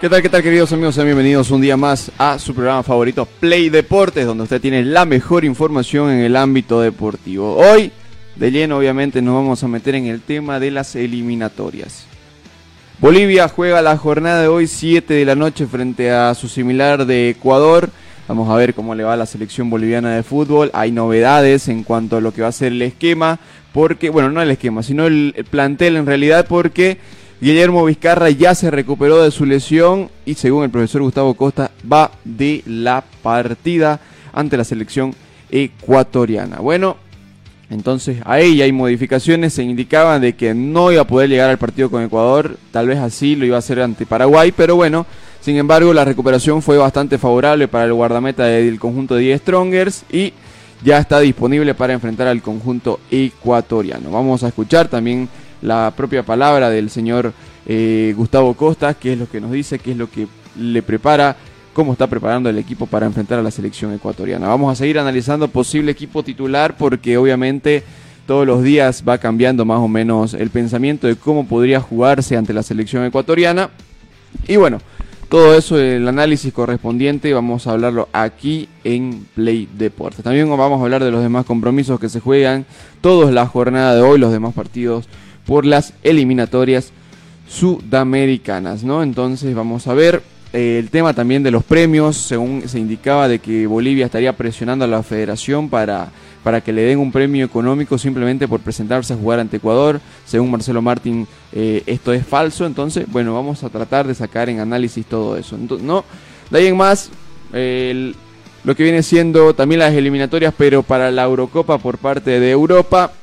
¿Qué tal, qué tal, queridos amigos? Sean bienvenidos un día más a su programa favorito, Play Deportes, donde usted tiene la mejor información en el ámbito deportivo. Hoy, de lleno, obviamente, nos vamos a meter en el tema de las eliminatorias. Bolivia juega la jornada de hoy, 7 de la noche, frente a su similar de Ecuador. Vamos a ver cómo le va a la selección boliviana de fútbol. Hay novedades en cuanto a lo que va a ser el esquema, porque, bueno, no el esquema, sino el, el plantel en realidad, porque Guillermo Vizcarra ya se recuperó de su lesión y según el profesor Gustavo Costa va de la partida ante la selección ecuatoriana. Bueno, entonces ahí hay modificaciones, se indicaba de que no iba a poder llegar al partido con Ecuador, tal vez así lo iba a hacer ante Paraguay, pero bueno, sin embargo la recuperación fue bastante favorable para el guardameta del conjunto de 10 Strongers y ya está disponible para enfrentar al conjunto ecuatoriano. Vamos a escuchar también la propia palabra del señor eh, Gustavo Costa, que es lo que nos dice, qué es lo que le prepara, cómo está preparando el equipo para enfrentar a la selección ecuatoriana. Vamos a seguir analizando posible equipo titular porque obviamente todos los días va cambiando más o menos el pensamiento de cómo podría jugarse ante la selección ecuatoriana. Y bueno, todo eso, el análisis correspondiente, vamos a hablarlo aquí en Play Deportes. También vamos a hablar de los demás compromisos que se juegan, todos la jornada de hoy, los demás partidos por las eliminatorias sudamericanas, ¿no? Entonces vamos a ver eh, el tema también de los premios, según se indicaba de que Bolivia estaría presionando a la federación para, para que le den un premio económico simplemente por presentarse a jugar ante Ecuador. Según Marcelo Martín, eh, esto es falso, entonces, bueno, vamos a tratar de sacar en análisis todo eso. ¿no? De ahí en más, lo que viene siendo también las eliminatorias, pero para la Eurocopa por parte de Europa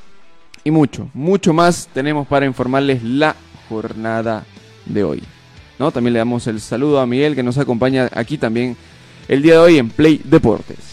y mucho, mucho más tenemos para informarles la jornada de hoy. ¿no? También le damos el saludo a Miguel que nos acompaña aquí también el día de hoy en Play Deportes.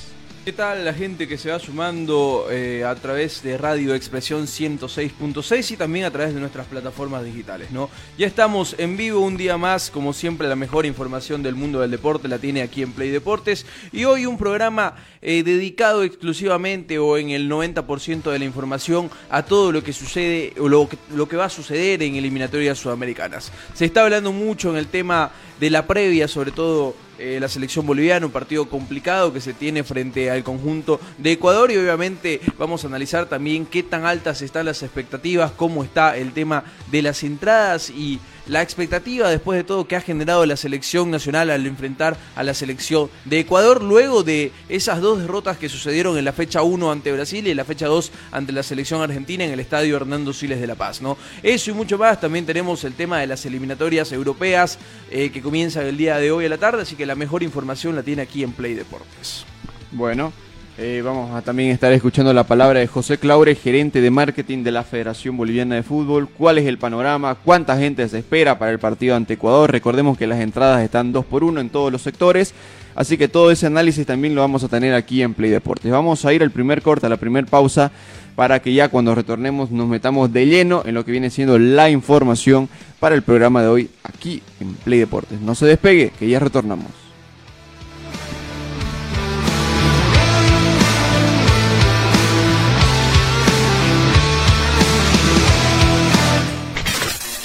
¿Qué tal la gente que se va sumando eh, a través de Radio Expresión 106.6 y también a través de nuestras plataformas digitales? ¿no? Ya estamos en vivo un día más, como siempre la mejor información del mundo del deporte la tiene aquí en Play Deportes y hoy un programa eh, dedicado exclusivamente o en el 90% de la información a todo lo que sucede o lo que, lo que va a suceder en eliminatorias sudamericanas. Se está hablando mucho en el tema de la previa, sobre todo eh, la selección boliviana, un partido complicado que se tiene frente al conjunto de Ecuador y obviamente vamos a analizar también qué tan altas están las expectativas, cómo está el tema de las entradas y la expectativa después de todo que ha generado la selección nacional al enfrentar a la selección de Ecuador luego de esas dos derrotas que sucedieron en la fecha 1 ante Brasil y en la fecha 2 ante la selección argentina en el estadio Hernando Siles de La Paz. ¿no? Eso y mucho más, también tenemos el tema de las eliminatorias europeas eh, que comienzan el día de hoy a la tarde, así que la mejor información la tiene aquí en Play Deportes. Bueno, eh, vamos a también estar escuchando la palabra de José Claure, gerente de marketing de la Federación Boliviana de Fútbol. ¿Cuál es el panorama? ¿Cuánta gente se espera para el partido ante Ecuador? Recordemos que las entradas están dos por uno en todos los sectores. Así que todo ese análisis también lo vamos a tener aquí en Play Deportes. Vamos a ir al primer corte, a la primera pausa, para que ya cuando retornemos nos metamos de lleno en lo que viene siendo la información para el programa de hoy aquí en Play Deportes. No se despegue, que ya retornamos.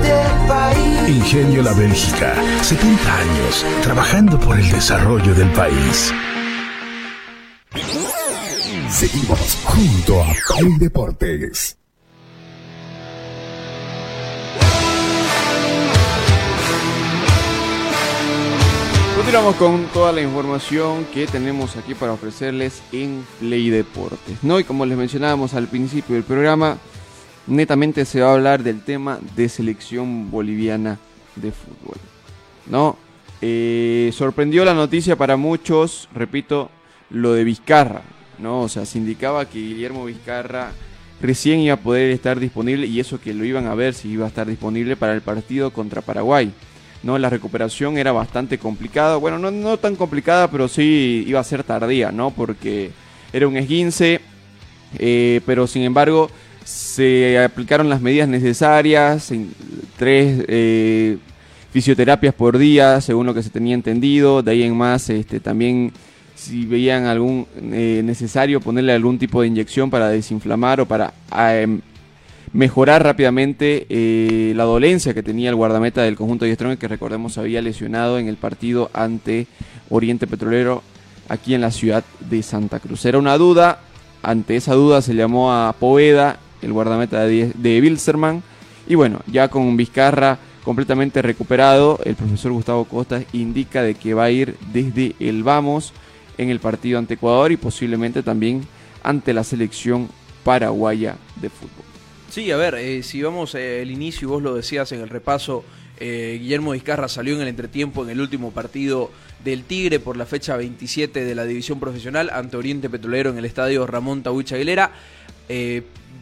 del país. Ingenio La Bélgica, 70 años trabajando por el desarrollo del país. Seguimos junto a Play Deportes. Continuamos con toda la información que tenemos aquí para ofrecerles en Play Deportes. ¿no? Y como les mencionábamos al principio del programa, netamente se va a hablar del tema de selección boliviana de fútbol. ¿no? Eh, sorprendió la noticia para muchos, repito, lo de Vizcarra. ¿no? O sea, se indicaba que Guillermo Vizcarra recién iba a poder estar disponible y eso que lo iban a ver si iba a estar disponible para el partido contra Paraguay. ¿no? La recuperación era bastante complicada, bueno, no, no tan complicada, pero sí iba a ser tardía, ¿no? Porque era un esguince, eh, pero sin embargo se aplicaron las medidas necesarias, tres eh, fisioterapias por día, según lo que se tenía entendido, de ahí en más este, también si veían algún eh, necesario ponerle algún tipo de inyección para desinflamar o para em, mejorar rápidamente eh, la dolencia que tenía el guardameta del conjunto de Strong que recordemos había lesionado en el partido ante Oriente Petrolero aquí en la ciudad de Santa Cruz. Era una duda, ante esa duda se llamó a Poveda, el guardameta de, de Bilzerman, y bueno, ya con Vizcarra completamente recuperado, el profesor Gustavo Costa indica de que va a ir desde el vamos en el partido ante Ecuador y posiblemente también ante la selección paraguaya de fútbol. Sí, a ver, eh, si vamos eh, el inicio, y vos lo decías en el repaso, eh, Guillermo Vizcarra salió en el entretiempo en el último partido del Tigre por la fecha 27 de la división profesional ante Oriente Petrolero en el estadio Ramón Tawich Aguilera.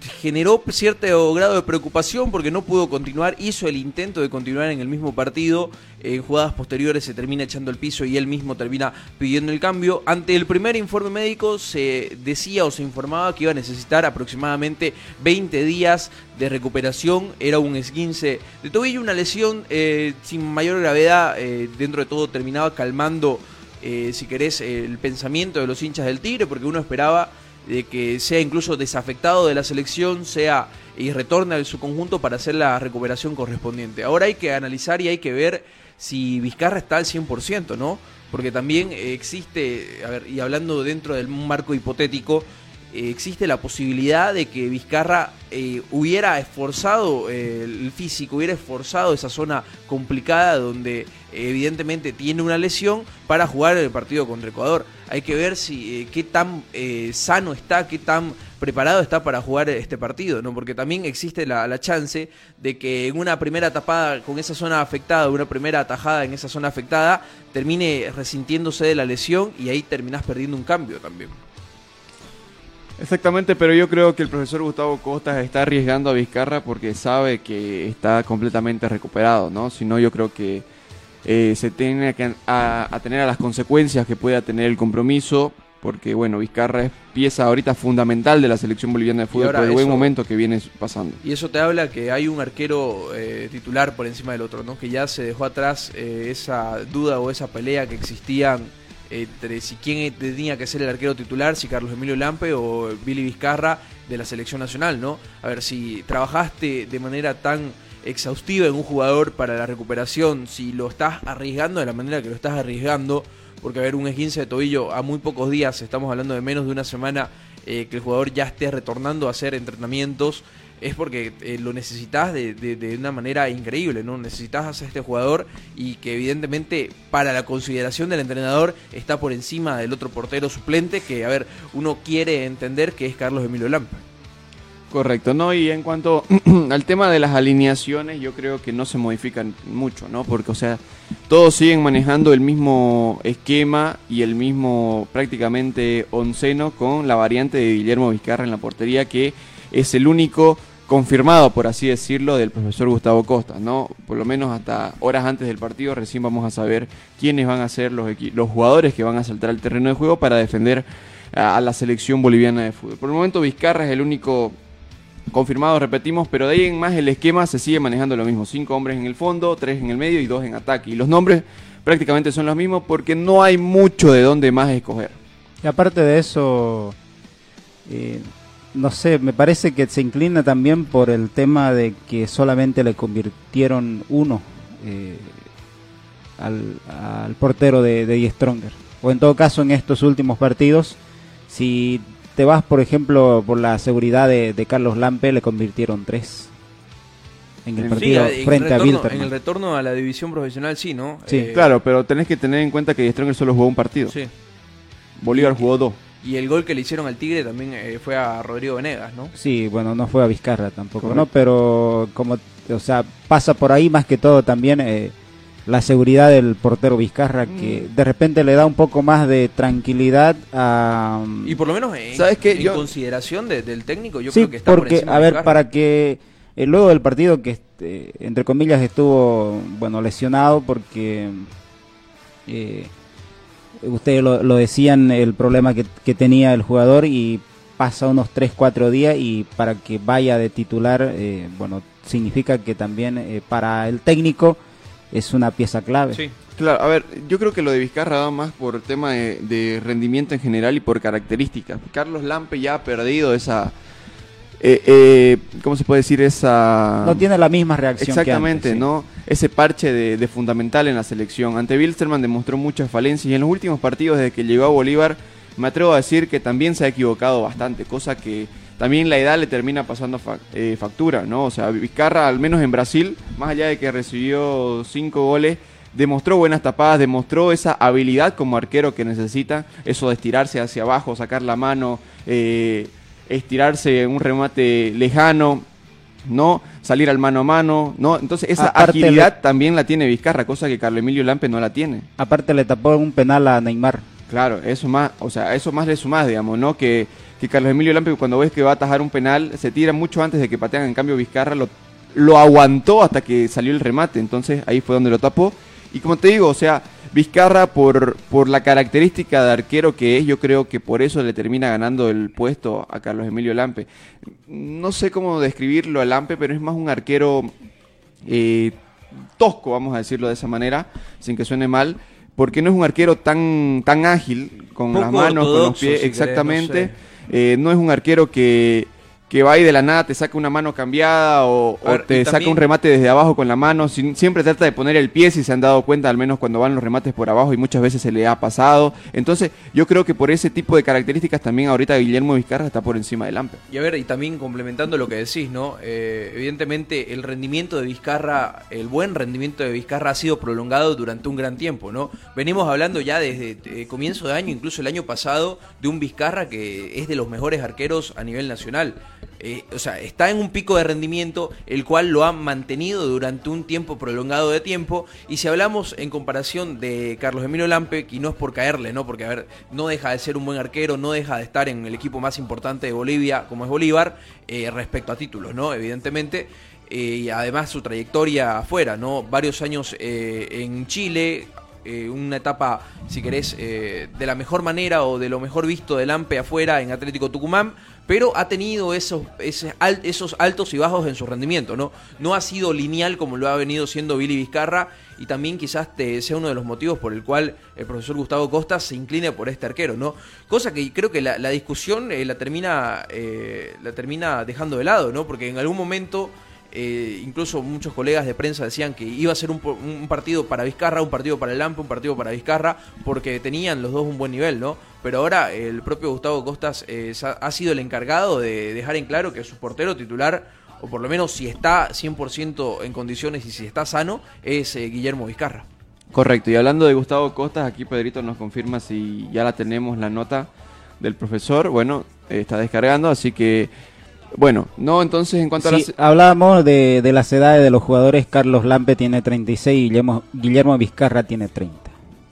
Generó cierto grado de preocupación porque no pudo continuar, hizo el intento de continuar en el mismo partido, en jugadas posteriores se termina echando el piso y él mismo termina pidiendo el cambio. Ante el primer informe médico se decía o se informaba que iba a necesitar aproximadamente 20 días de recuperación, era un esguince de tobillo, una lesión eh, sin mayor gravedad, eh, dentro de todo terminaba calmando, eh, si querés, el pensamiento de los hinchas del Tigre, porque uno esperaba de que sea incluso desafectado de la selección, sea y retorne a su conjunto para hacer la recuperación correspondiente. Ahora hay que analizar y hay que ver si Vizcarra está al 100%, ¿no? Porque también existe, a ver, y hablando dentro del marco hipotético, existe la posibilidad de que Vizcarra eh, hubiera esforzado eh, el físico, hubiera esforzado esa zona complicada donde eh, evidentemente tiene una lesión para jugar el partido contra Ecuador. Hay que ver si eh, qué tan sano está, qué tan preparado está para jugar este partido, ¿no? Porque también existe la, la chance de que en una primera tapada con esa zona afectada, una primera atajada en esa zona afectada, termine resintiéndose de la lesión y ahí terminás perdiendo un cambio también. Exactamente, pero yo creo que el profesor Gustavo Costas está arriesgando a Vizcarra porque sabe que está completamente recuperado, ¿no? Si no, yo creo que eh, se tiene que a, atener a las consecuencias que pueda tener el compromiso, porque bueno, Vizcarra es pieza ahorita fundamental de la selección boliviana de fútbol por el buen momento que viene pasando. Y eso te habla que hay un arquero eh, titular por encima del otro, ¿no? Que ya se dejó atrás eh, esa duda o esa pelea que existían entre si quién tenía que ser el arquero titular, si Carlos Emilio Lampe o Billy Vizcarra de la selección nacional, ¿no? A ver, si trabajaste de manera tan exhaustiva en un jugador para la recuperación, si lo estás arriesgando de la manera que lo estás arriesgando, porque a ver, un esguince de tobillo a muy pocos días, estamos hablando de menos de una semana, eh, que el jugador ya esté retornando a hacer entrenamientos, es porque eh, lo necesitas de, de- de una manera increíble, ¿no? Necesitas hacer este jugador y que evidentemente para la consideración del entrenador está por encima del otro portero suplente que, a ver, uno quiere entender que es Carlos Emilio Lampe. Correcto, ¿no? Y en cuanto al tema de las alineaciones, yo creo que no se modifican mucho, ¿no? Porque, o sea, todos siguen manejando el mismo esquema y el mismo prácticamente onceno con la variante de Guillermo Vizcarra en la portería, que es el único confirmado, por así decirlo, del profesor Gustavo Costa, ¿no? Por lo menos hasta horas antes del partido recién vamos a saber quiénes van a ser los, los jugadores que van a saltar al terreno de juego para defender a, a la selección boliviana de fútbol. Por el momento Vizcarra es el único confirmado, repetimos, pero de ahí en más el esquema se sigue manejando lo mismo. Cinco hombres en el fondo, tres en el medio y dos en ataque. Y los nombres prácticamente son los mismos porque no hay mucho de dónde más escoger. Y aparte de eso, eh, no sé, me parece que se inclina también por el tema de que solamente le convirtieron uno eh, al, al portero de, de Die Stronger. O en todo caso, en estos últimos partidos, si te vas, por ejemplo, por la seguridad de, de Carlos Lampe, le convirtieron tres en el Sí, partido en el frente a retorno- Wilterman. En el retorno a la división profesional, sí, ¿no? Sí, Eh, Claro, pero tenés que tener en cuenta que Stronger solo jugó un partido. Sí. Bolívar jugó dos. Y el gol que le hicieron al Tigre también eh, fue a Rodrigo Venegas, ¿no? Sí, bueno, no fue a Vizcarra tampoco, Correcto. ¿no? Pero como, o sea, pasa por ahí más que todo también eh, la seguridad del portero Vizcarra, que Mm. de repente le da un poco más de tranquilidad a... Y por lo menos en, ¿Sabes qué? en Yo- consideración de- del técnico, yo sí, creo que está por porque, encima a ver, para que eh, luego del partido que, este, entre comillas, estuvo, bueno, lesionado porque... Eh, ustedes lo, decían, el problema que, que tenía el jugador y pasa unos 3, 4 días y para que vaya de titular, eh, bueno, significa que también eh, para el técnico es una pieza clave. Sí. Claro, a ver, yo creo que lo de Vizcarra va más por tema de, de rendimiento en general y por características. Carlos Lampe ya ha perdido esa... eh, eh, ¿Cómo se puede decir? Esa... No tiene la misma reacción que Exactamente, sí. ¿no? Ese parche de, de fundamental en la selección. Ante Wilstermann demostró muchas falencias y en los últimos partidos desde que llegó a Bolívar me atrevo a decir que también se ha equivocado bastante, cosa que también la edad le termina pasando fa- eh, factura, ¿no? O sea, Vizcarra, al menos en Brasil, más allá de que recibió cinco goles, demostró buenas tapadas, demostró esa habilidad como arquero que necesita, eso de estirarse hacia abajo, sacar la mano, eh, estirarse en un remate lejano, no salir al mano a mano, no, entonces esa Aparte agilidad también la tiene Vizcarra, cosa que Carlos Emilio Lampe no la tiene. Aparte le tapó un penal a Neymar. Claro, eso más, o sea, eso más le sumás, digamos, ¿no? Que, que Carlos Emilio Lampe cuando ves que va a atajar un penal, se tira mucho antes de que patean, en cambio Vizcarra lo, lo aguantó hasta que salió el remate, entonces ahí fue donde lo tapó. Y como te digo, o sea, Vizcarra por, por la característica de arquero que es, yo creo que por eso le termina ganando el puesto a Carlos Emilio Lampe. No sé cómo describirlo a Lampe, pero es más un arquero eh, tosco, vamos a decirlo de esa manera, sin que suene mal, porque no es un arquero tan, tan ágil con Poco las manos, con los pies, si querés, exactamente. no sé. Eh, no es un arquero que, que va ahí de la nada, te saca una mano cambiada o, te y saca también- un remate desde abajo con la mano. sin- siempre trata de poner el pie, si se han dado cuenta, al menos cuando van los remates por abajo y muchas veces se le ha pasado. Entonces, yo creo que por ese tipo de características también ahorita Guillermo Vizcarra está por encima del Lampe. Y a ver, y también complementando lo que decís, ¿no? Eh, evidentemente el rendimiento de Vizcarra, el buen rendimiento de Vizcarra ha sido prolongado durante un gran tiempo, ¿no? Venimos hablando ya desde eh, comienzo de año, incluso el año pasado, de un Vizcarra que es de los mejores arqueros a nivel nacional. Eh, o sea, está en un pico de rendimiento, el cual lo ha mantenido durante un tiempo prolongado de tiempo. Y si hablamos en comparación de Carlos Emilio Lampe, y no es por caerle, ¿no? Porque, a ver, no deja de ser un buen arquero, no deja de estar en el equipo más importante de Bolivia, como es Bolívar, eh, respecto a títulos, ¿no? Evidentemente. Eh, y además su trayectoria afuera, ¿no? Varios años en Chile, una etapa, si querés, de la mejor manera o de lo mejor visto del AMPE afuera en Atlético Tucumán, pero ha tenido esos, esos altos y bajos en su rendimiento, ¿no? No ha sido lineal como lo ha venido siendo Billy Vizcarra y también quizás sea uno de los motivos por el cual el profesor Gustavo Costa se incline por este arquero, ¿no? Cosa que creo que la, la discusión eh, la, termina, eh, la termina dejando de lado, ¿no? Porque en algún momento eh, incluso muchos colegas de prensa decían que iba a ser un, partido para Vizcarra, un partido para el un partido para Vizcarra, porque tenían los dos un buen nivel, ¿no? Pero ahora el propio Gustavo Costas eh, ha sido el encargado de dejar en claro que su portero titular, o por lo menos si está 100% en condiciones y si está sano, es eh, Guillermo Vizcarra. Correcto, y hablando de Gustavo Costas, aquí Pedrito nos confirma si ya la tenemos la nota del profesor. Bueno, está descargando, así que, bueno, no, entonces en cuanto a Sí, la... hablábamos de, de las edades de los jugadores. Carlos Lampe tiene 36 y Guillermo, Guillermo Vizcarra tiene 30.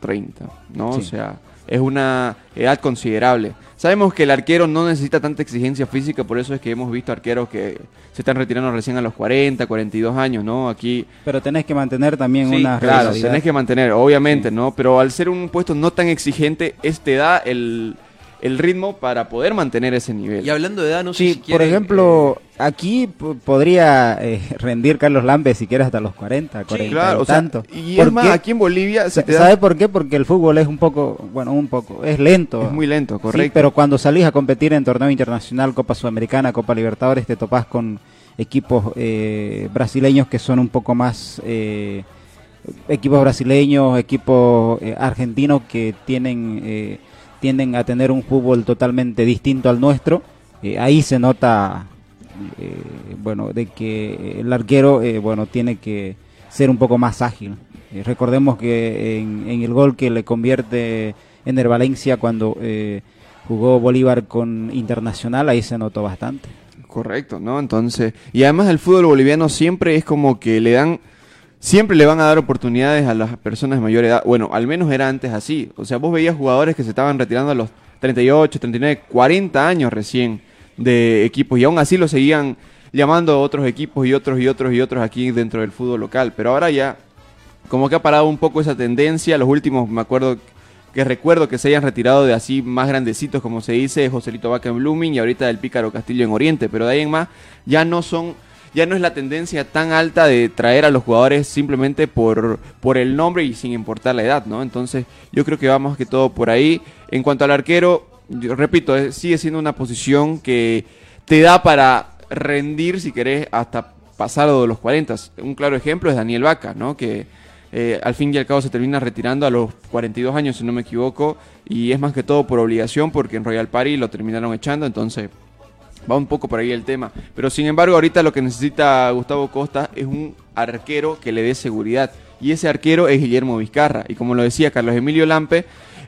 30, ¿no? Sí. O sea, es una edad considerable. Sabemos que el arquero no necesita tanta exigencia física, por eso es que hemos visto arqueros que se están retirando recién a los 40, 42 años, ¿no? Aquí, Pero tenés que mantener también Sí, una claro, tenés que mantener, obviamente, ¿no? Pero al ser un puesto no tan exigente, este da el, el ritmo para poder mantener ese nivel. Y hablando de edad, no sé Sí, por ejemplo, aquí p- podría eh, rendir Carlos Lampe si quieres hasta los 40, 40 claro, y o sea, tanto. y ¿Por es más, aquí en Bolivia se te da- ¿Sabe por qué? Porque el fútbol es un poco, bueno, un poco, es lento. es muy lento, Sí, correcto. pero cuando salís a competir en torneo internacional, Copa Sudamericana, Copa Libertadores, te topás con equipos eh, brasileños que son un poco más eh, equipos brasileños, equipos eh, argentinos que tienen eh, tienden a tener un fútbol totalmente distinto al nuestro. Eh, ahí se nota eh, bueno de que el arquero eh, bueno tiene que ser un poco más ágil. Eh, recordemos que en, en el gol que le convierte en el Valencia cuando eh, jugó Bolívar con Internacional, ahí se notó bastante. Correcto, ¿no? Entonces, y además el fútbol boliviano siempre es como que le dan, siempre le van a dar oportunidades a las personas de mayor edad. Bueno, al menos era antes así. O sea, vos veías jugadores que se estaban retirando a los 38, 39, 40 años recién de equipos y aún así lo seguían llamando a otros equipos y otros y otros y otros aquí dentro del fútbol local. Pero ahora ya, como que ha parado un poco esa tendencia. Los últimos, me acuerdo que recuerdo que se hayan retirado de así más grandecitos, como se dice, Joselito Vaca en Blooming y ahorita del Pícaro Castillo en Oriente, pero de ahí en más ya no son, ya no es la tendencia tan alta de traer a los jugadores simplemente por, por el nombre y sin importar la edad, ¿no? Entonces yo creo que vamos que todo por ahí. En cuanto al arquero, yo repito, eh, sigue siendo una posición que te da para rendir, si querés, hasta pasado de los 40. Un claro ejemplo es Daniel Vaca, ¿no? Que eh, al fin y al cabo se termina retirando a los 42 años, si no me equivoco, y es más que todo por obligación, porque en Royal Party lo terminaron echando, entonces va un poco por ahí el tema. Pero sin embargo, ahorita lo que necesita Gustavo Costa es un arquero que le dé seguridad, y ese arquero es Guillermo Vizcarra, y como lo decía Carlos Emilio Lampe,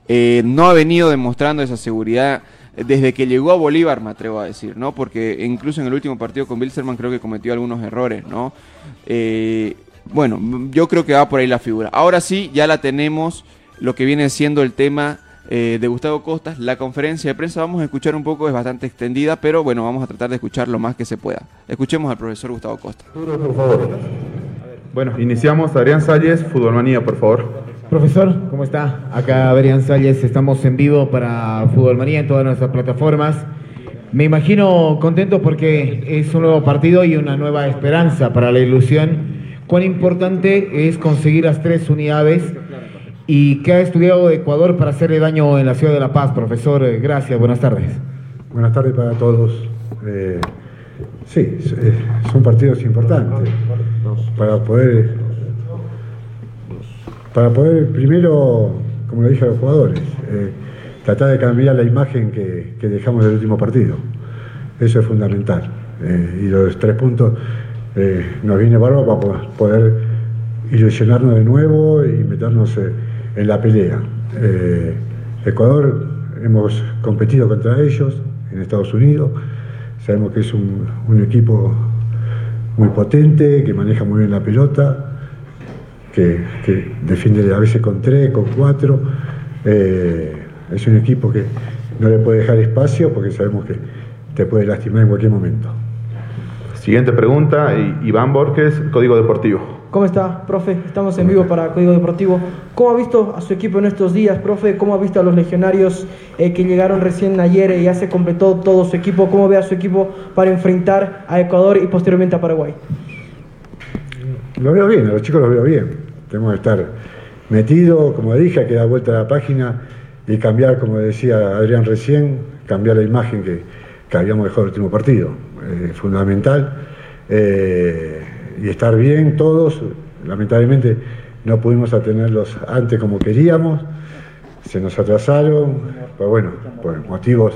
eh, no ha venido demostrando esa seguridad desde que llegó a Bolívar, me atrevo a decir, ¿no? Porque incluso en el último partido con Bilzerman creo que cometió algunos errores, ¿no? Eh, bueno, yo creo que va por ahí la figura. Ahora sí, ya la tenemos, lo que viene siendo el tema eh, de Gustavo Costas. La conferencia de prensa vamos a escuchar un poco, es bastante extendida, pero bueno, vamos a tratar de escuchar lo más que se pueda. Escuchemos al profesor Gustavo Costa. Por favor. Bueno, iniciamos. Adrián Salles, Fútbolmanía, por favor. Profesor, ¿cómo está? Acá Adrián Salles, estamos en vivo para Fútbol Manía en todas nuestras plataformas. Me imagino contento porque es un nuevo partido y una nueva esperanza para la ilusión. Cuán importante es conseguir las tres unidades y qué ha estudiado Ecuador para hacerle daño en la ciudad de La Paz, profesor. Eh, Gracias, buenas tardes. Buenas tardes para todos. Eh, sí, eh, son partidos importantes para poder, para poder primero, como le dije a los jugadores, tratar de cambiar la imagen que, que dejamos del último partido. Eso es fundamental. Y los tres puntos nos viene bárbaro para po- poder ilusionarnos de nuevo y meternos en la pelea. Eh, Ecuador hemos competido contra ellos en Estados Unidos. Sabemos que es un, un equipo muy potente, que maneja muy bien la pelota, que, defiende a veces con tres, con cuatro. Eh, es un equipo que no le puede dejar espacio porque sabemos que te puede lastimar en cualquier momento. Siguiente pregunta, Iván Borges, Código Deportivo. ¿Cómo está, profe? Estamos en vivo para Código Deportivo. ¿Cómo ha visto a su equipo en estos días, profe? ¿Cómo ha visto a los legionarios eh, que llegaron recién ayer y ya se completó todo su equipo? ¿Cómo ve a su equipo para enfrentar a Ecuador y posteriormente a Paraguay? Lo veo bien, a los chicos los veo bien. Tenemos que estar metidos, como dije, hay que dar vuelta a la página y cambiar, como decía Adrián recién, cambiar la imagen que, que habíamos dejado el último partido. Eh, fundamental. Eh, y estar bien todos. Lamentablemente no pudimos atenderlos antes como queríamos, se nos atrasaron, pero bueno, por motivos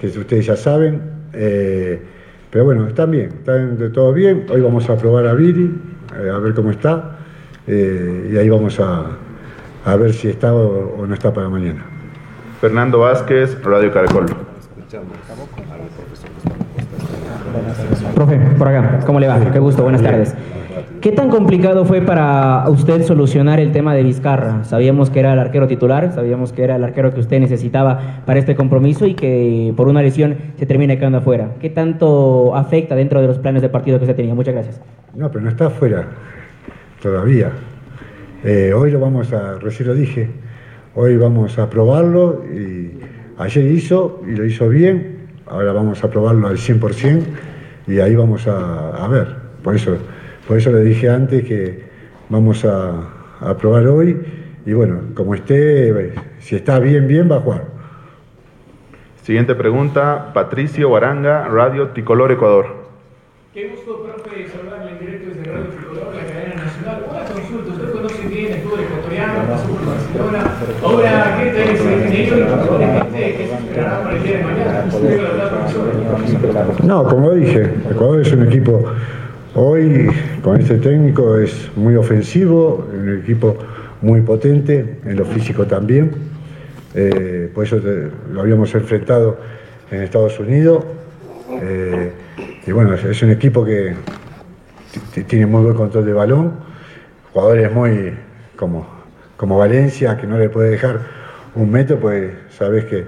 que ustedes ya saben. eh, pero bueno, están bien, están de todo bien. Hoy vamos a probar a Viri, eh, a ver cómo está, eh, y ahí vamos a, a ver si está o, o no está para mañana. Fernando Vázquez, Radio Caracol. Profe, por acá, ¿cómo le va? Qué gusto, buenas tardes. ¿Qué tan complicado fue para usted solucionar el tema de Vizcarra? Sabíamos que era el arquero titular, sabíamos que era el arquero que usted necesitaba para este compromiso y que por una lesión se termina quedando afuera. ¿Qué tanto afecta dentro de los planes de partido que usted tenía? Muchas gracias. No, pero no está afuera todavía. Eh, hoy lo vamos a, recién lo dije, hoy vamos a probarlo y ayer hizo y lo hizo bien, ahora vamos a probarlo al 100% y ahí vamos a, ver. Por eso, por eso le dije antes que vamos a, a probar hoy y bueno, como esté, si está bien, bien, va a jugar. Siguiente pregunta, Patricio Baranga, Radio Tricolor Ecuador. Qué gusto, profe, saludarle en directo desde Radio Tricolor, la cadena nacional. Una consulta, usted conoce bien el fútbol ecuatoriano, pasó por Barcelona. Ahora, ¿qué tal es el ingeniero independiente que se esperará para el día de mañana? No, como dije, Ecuador es un equipo, hoy con este técnico es muy ofensivo, un equipo muy potente, en lo físico también. Eh, por eso te- lo habíamos enfrentado en Estados Unidos. Eh, y bueno, es, un equipo que tiene muy buen control de balón, jugadores muy como, como Valencia, que no le puede dejar un metro, pues sabes que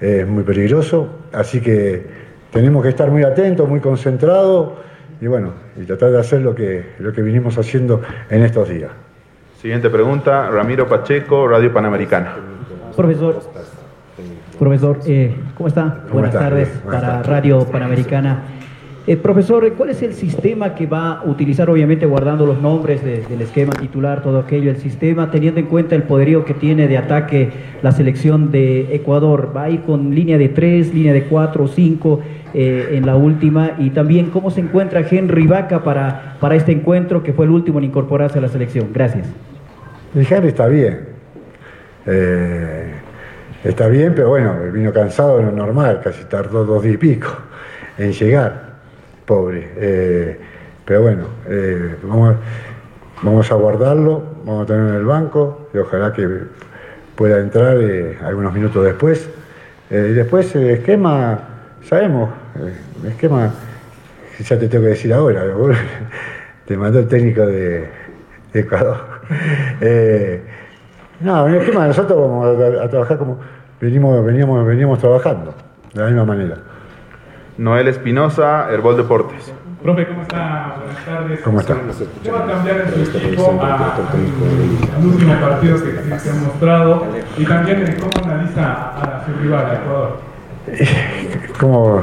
es muy peligroso. Así que tenemos que estar muy atentos, muy concentrados y bueno, y tratar de hacer lo que, lo que vinimos haciendo en estos días. Siguiente pregunta, Ramiro Pacheco, Radio Panamericana. Profesor, profesor, eh, ¿cómo está? ¿Cómo Buenas está? tardes Buenas para tardes. Radio Panamericana. Eh, profesor, ¿cuál es el sistema que va a utilizar, obviamente guardando los nombres de- del esquema titular, todo aquello, el sistema, teniendo en cuenta el poderío que tiene de ataque la selección de Ecuador? ¿Va a ir con línea de tres, línea de cuatro, cinco eh, en la última? Y también, ¿cómo se encuentra Henry Vaca para, para este encuentro, que fue el último en incorporarse a la selección? Gracias. El Henry está bien. Eh, está bien, pero bueno, vino cansado, lo normal, casi tardó dos días y pico en llegar. Pobre. Eh, pero bueno, eh, vamos, vamos a guardarlo, vamos a tenerlo en el banco y ojalá que pueda entrar eh, algunos minutos después. Y después el esquema, sabemos, el esquema, ya te tengo que decir ahora, te mandó el técnico de, de Ecuador. No, el esquema nosotros vamos a, a trabajar como venimos, veníamos, veníamos trabajando, de la misma manera. Noel Espinosa, Herbol Deportes. Profe, ¿cómo está? Buenas tardes. ¿Cómo está? ¿Qué va a cambiar en su equipo a- al último partido que, se ha mostrado? Y también eh, cómo analiza a, su rival, Ecuador. Como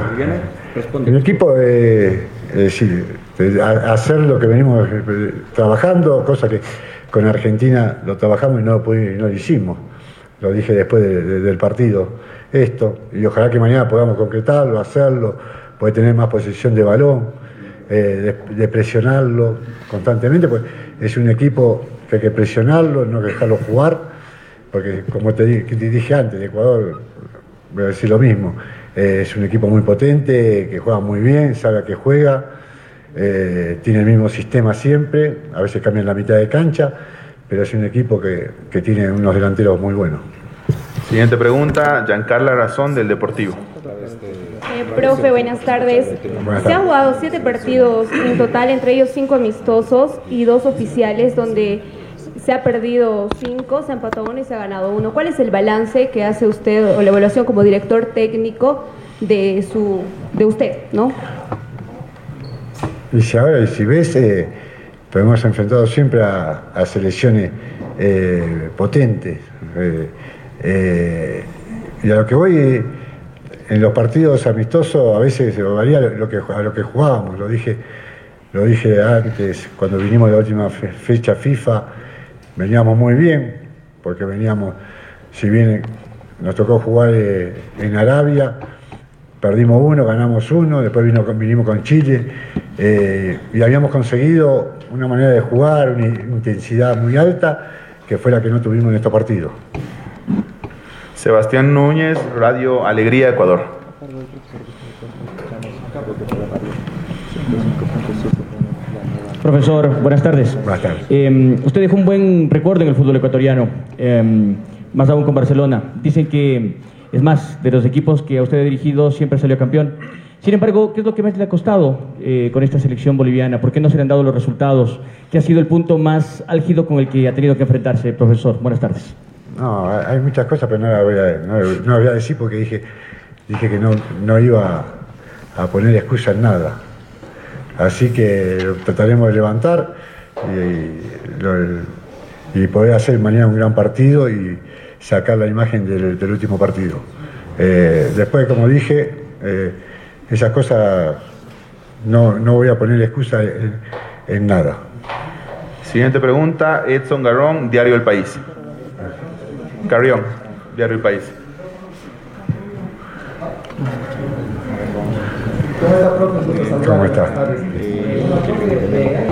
el equipo de, sí, de a- hacer lo que venimos eh, trabajando, cosa que con Argentina lo trabajamos y no lo, pudi- no lo hicimos. Lo dije después de- de- del partido, esto, y ojalá que mañana podamos concretarlo, hacerlo, poder tener más posesión de balón, eh, de, presionarlo constantemente, pues es un equipo que hay que presionarlo, no dejarlo jugar, porque como que te dije antes, de Ecuador voy a decir lo mismo. Eh, es un equipo muy potente, que juega muy bien, sabe a qué juega, eh, tiene el mismo sistema siempre, a veces cambian la mitad de cancha, pero es un equipo que, que tiene unos delanteros muy buenos. Siguiente pregunta, Giancarla Razón del Deportivo. Eh, profe, buenas tardes. Se han jugado siete partidos en total, entre ellos cinco amistosos y dos oficiales, donde se ha perdido cinco, se ha empatado uno y se ha ganado uno. ¿Cuál es el balance que hace usted o la evaluación como director técnico de su de usted, no? Y si ahora, y si ves, eh, pues hemos enfrentado siempre a, a selecciones eh, potentes. Eh, y a lo que voy, en los partidos amistosos a veces varía lo que, a lo que jugábamos, lo dije, lo dije antes, cuando vinimos de la última fe- fecha FIFA, veníamos muy bien, porque veníamos, si bien nos tocó jugar eh, en Arabia, perdimos uno, ganamos uno, después vinimos con Chile eh, y habíamos conseguido una manera de jugar, una intensidad muy alta, que fue la que no tuvimos en estos partidos. Sebastián Núñez, Radio Alegría, Ecuador. Profesor, buenas tardes. Buenas tardes. Eh, usted dejó un buen recuerdo en el fútbol ecuatoriano, eh, más aún con Barcelona. Dicen que, es más, de los equipos que a usted ha dirigido siempre salió campeón. Sin embargo, ¿qué es lo que más le ha costado eh, con esta selección boliviana? ¿Por qué no se le han dado los resultados? ¿Qué ha sido el punto más álgido con el que ha tenido que enfrentarse, profesor? Buenas tardes. No, hay muchas cosas, pero no las voy a, no, voy a decir porque dije, dije que no, no iba a poner excusa en nada. Así que trataremos de levantar y, y poder hacer mañana un gran partido y sacar la imagen del, del último partido. Eh, después, como dije, eh, esas cosas no, no voy a poner excusa en, en nada. Siguiente pregunta, Edson Garrón, Diario El País. Carrión, Diario El País. ¿Cómo está, profe? ¿Cómo está? Hay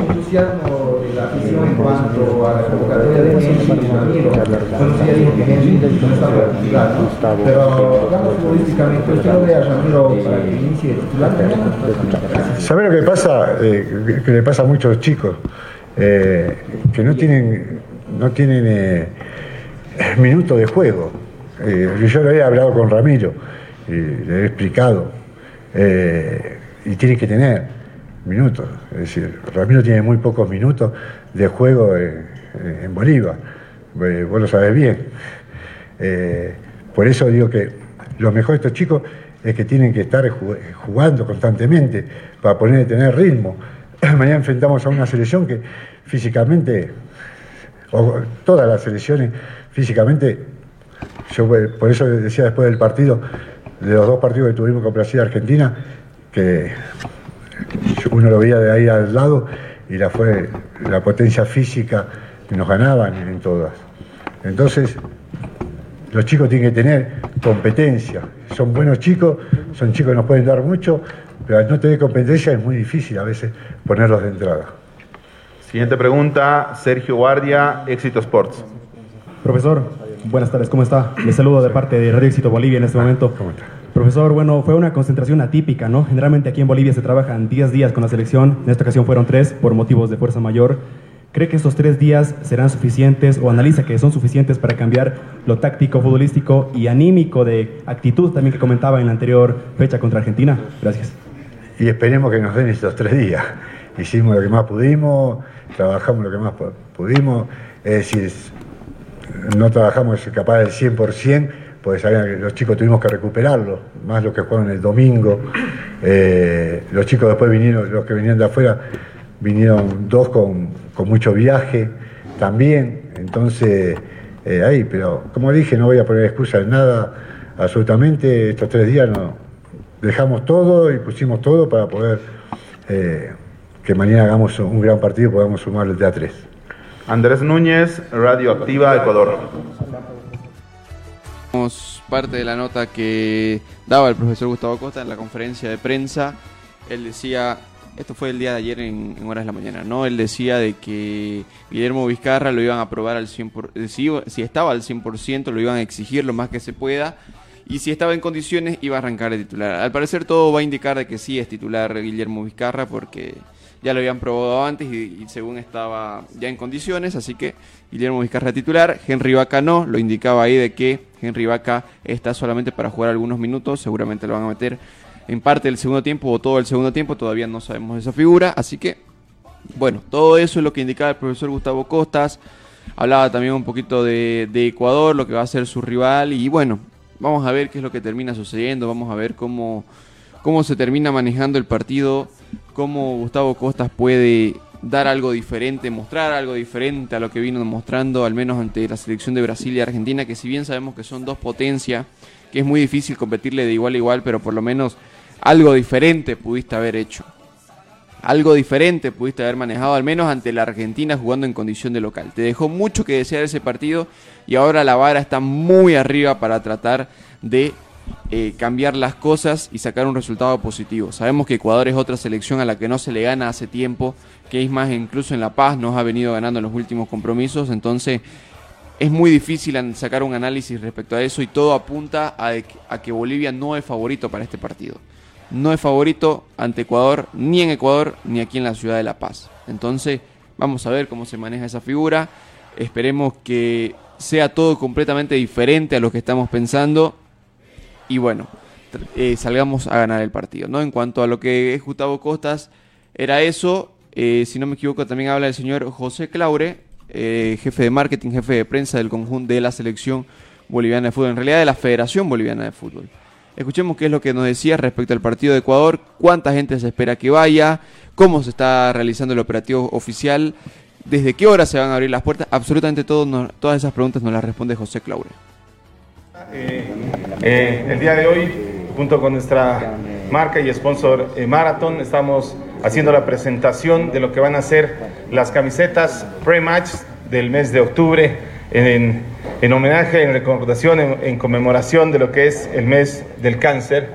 entusiasmo de la afición en cuanto a la convocatoria de y Ramiro. Bueno, usted ya dijo que Henry no está para titular, ¿no? Pero hablamos futbolísticamente, ¿usted no ve a Ramiro para que inicie titular? ¿Sabe lo que pasa? Eh, que- que le pasa a muchos chicos eh, que no tienen, no tienen eh, minutos de juego. Eh, yo lo he hablado con Ramiro y le he explicado. eh, y tiene que tener minutos. Es decir, Ramiro tiene muy pocos minutos de juego en, Bolívar. Eh, vos lo sabés bien. Eh, por eso digo que lo mejor de estos chicos es que tienen que estar ju- jugando constantemente para poder tener ritmo. Mañana enfrentamos a una selección que físicamente, o todas las selecciones físicamente, yo por eso decía después del partido, de los dos partidos que tuvimos con Brasil y Argentina, que uno lo veía de ahí al lado y la fue la potencia física que nos ganaban en todas. Entonces, los chicos tienen que tener competencia. Son buenos chicos, son chicos que nos pueden dar mucho, pero al no tener competencia es muy difícil a veces ponerlos de entrada. Siguiente pregunta, Sergio Guardia, Éxito Sports. Profesor, buenas tardes, ¿cómo está? Le saludo de parte de Radio Éxito Bolivia en este momento. ¿Cómo está? Profesor, bueno, fue una concentración atípica, ¿no? Generalmente aquí en Bolivia se trabajan 10 días con la selección, en esta ocasión fueron 3 por motivos de fuerza mayor. ¿Cree que estos tres días serán suficientes o analiza que son suficientes para cambiar lo táctico, futbolístico y anímico de actitud también que comentaba en la anterior fecha contra Argentina? Gracias. Y esperemos que nos den estos tres días. Hicimos lo que más pudimos, trabajamos lo que más pu- pudimos, es decir, no trabajamos capaz del 100%, porque sabían que los chicos tuvimos que recuperarlo, más los que jugaron el domingo. Eh, los chicos después vinieron, los que venían de afuera, vinieron dos con, con mucho viaje también, entonces eh, ahí, pero como dije, no voy a poner excusa en nada, absolutamente, estos tres días no, dejamos todo y pusimos todo para poder eh, que mañana hagamos un gran partido y podamos sumarle de a tres. Andrés Núñez, Radio Activa, Ecuador. Parte de la nota que daba el profesor Gustavo Costa en la conferencia de prensa. Él decía, esto fue el día de ayer en, en horas de la mañana, ¿no? Él decía de que Guillermo Vizcarra lo iban a aprobar al 100%, por- eh, si, si estaba al 100% lo iban a exigir lo más que se pueda. Y si estaba en condiciones, iba a arrancar de titular. Al parecer todo va a indicar de que sí es titular Guillermo Vizcarra porque ya lo habían probado antes y, según estaba ya en condiciones, así que Guillermo Vizcarra titular, Henry Vaca no, lo indicaba ahí de que Henry Vaca está solamente para jugar algunos minutos, seguramente lo van a meter en parte del segundo tiempo o todo el segundo tiempo, todavía no sabemos esa figura, así que bueno, todo eso es lo que indicaba el profesor Gustavo Costas, hablaba también un poquito de Ecuador, lo que va a ser su rival y bueno, vamos a ver qué es lo que termina sucediendo, vamos a ver cómo, cómo se termina manejando el partido, cómo Gustavo Costas puede dar algo diferente, mostrar algo diferente a lo que vino mostrando, al menos ante la selección de Brasil y Argentina, que si bien sabemos que son dos potencias, que es muy difícil competirle de igual a igual, pero por lo menos algo diferente pudiste haber hecho. Algo diferente pudiste haber manejado, al menos ante la Argentina jugando en condición de local. Te dejó mucho que desear ese partido y ahora la vara está muy arriba para tratar de eh, cambiar las cosas y sacar un resultado positivo. Sabemos que Ecuador es otra selección a la que no se le gana hace tiempo, que es más, incluso en La Paz nos ha venido ganando en los últimos compromisos, entonces es muy difícil sacar un análisis respecto a eso y todo apunta a, a que Bolivia no es favorito para este partido. No es favorito ante Ecuador, ni en Ecuador, ni aquí en la ciudad de La Paz. Entonces, vamos a ver cómo se maneja esa figura. Esperemos que sea todo completamente diferente a lo que estamos pensando y bueno, eh, salgamos a ganar el partido. ¿no? En cuanto a lo que es Gustavo Costas, era eso. Eh, si no me equivoco, también habla el señor José Claure, eh, jefe de marketing, jefe de prensa del conjunto de la selección boliviana de fútbol, en realidad de la Federación Boliviana de Fútbol. Escuchemos qué es lo que nos decía respecto al partido de Ecuador, cuánta gente se espera que vaya, cómo se está realizando el operativo oficial, desde qué hora se van a abrir las puertas. Absolutamente todo, todas esas preguntas nos las responde José Claure. Eh, el día de hoy, junto con nuestra marca y sponsor eh, Marathon, estamos haciendo la presentación de lo que van a ser las camisetas pre-match del mes de octubre en, en homenaje, en recordación, en conmemoración de lo que es el mes del cáncer,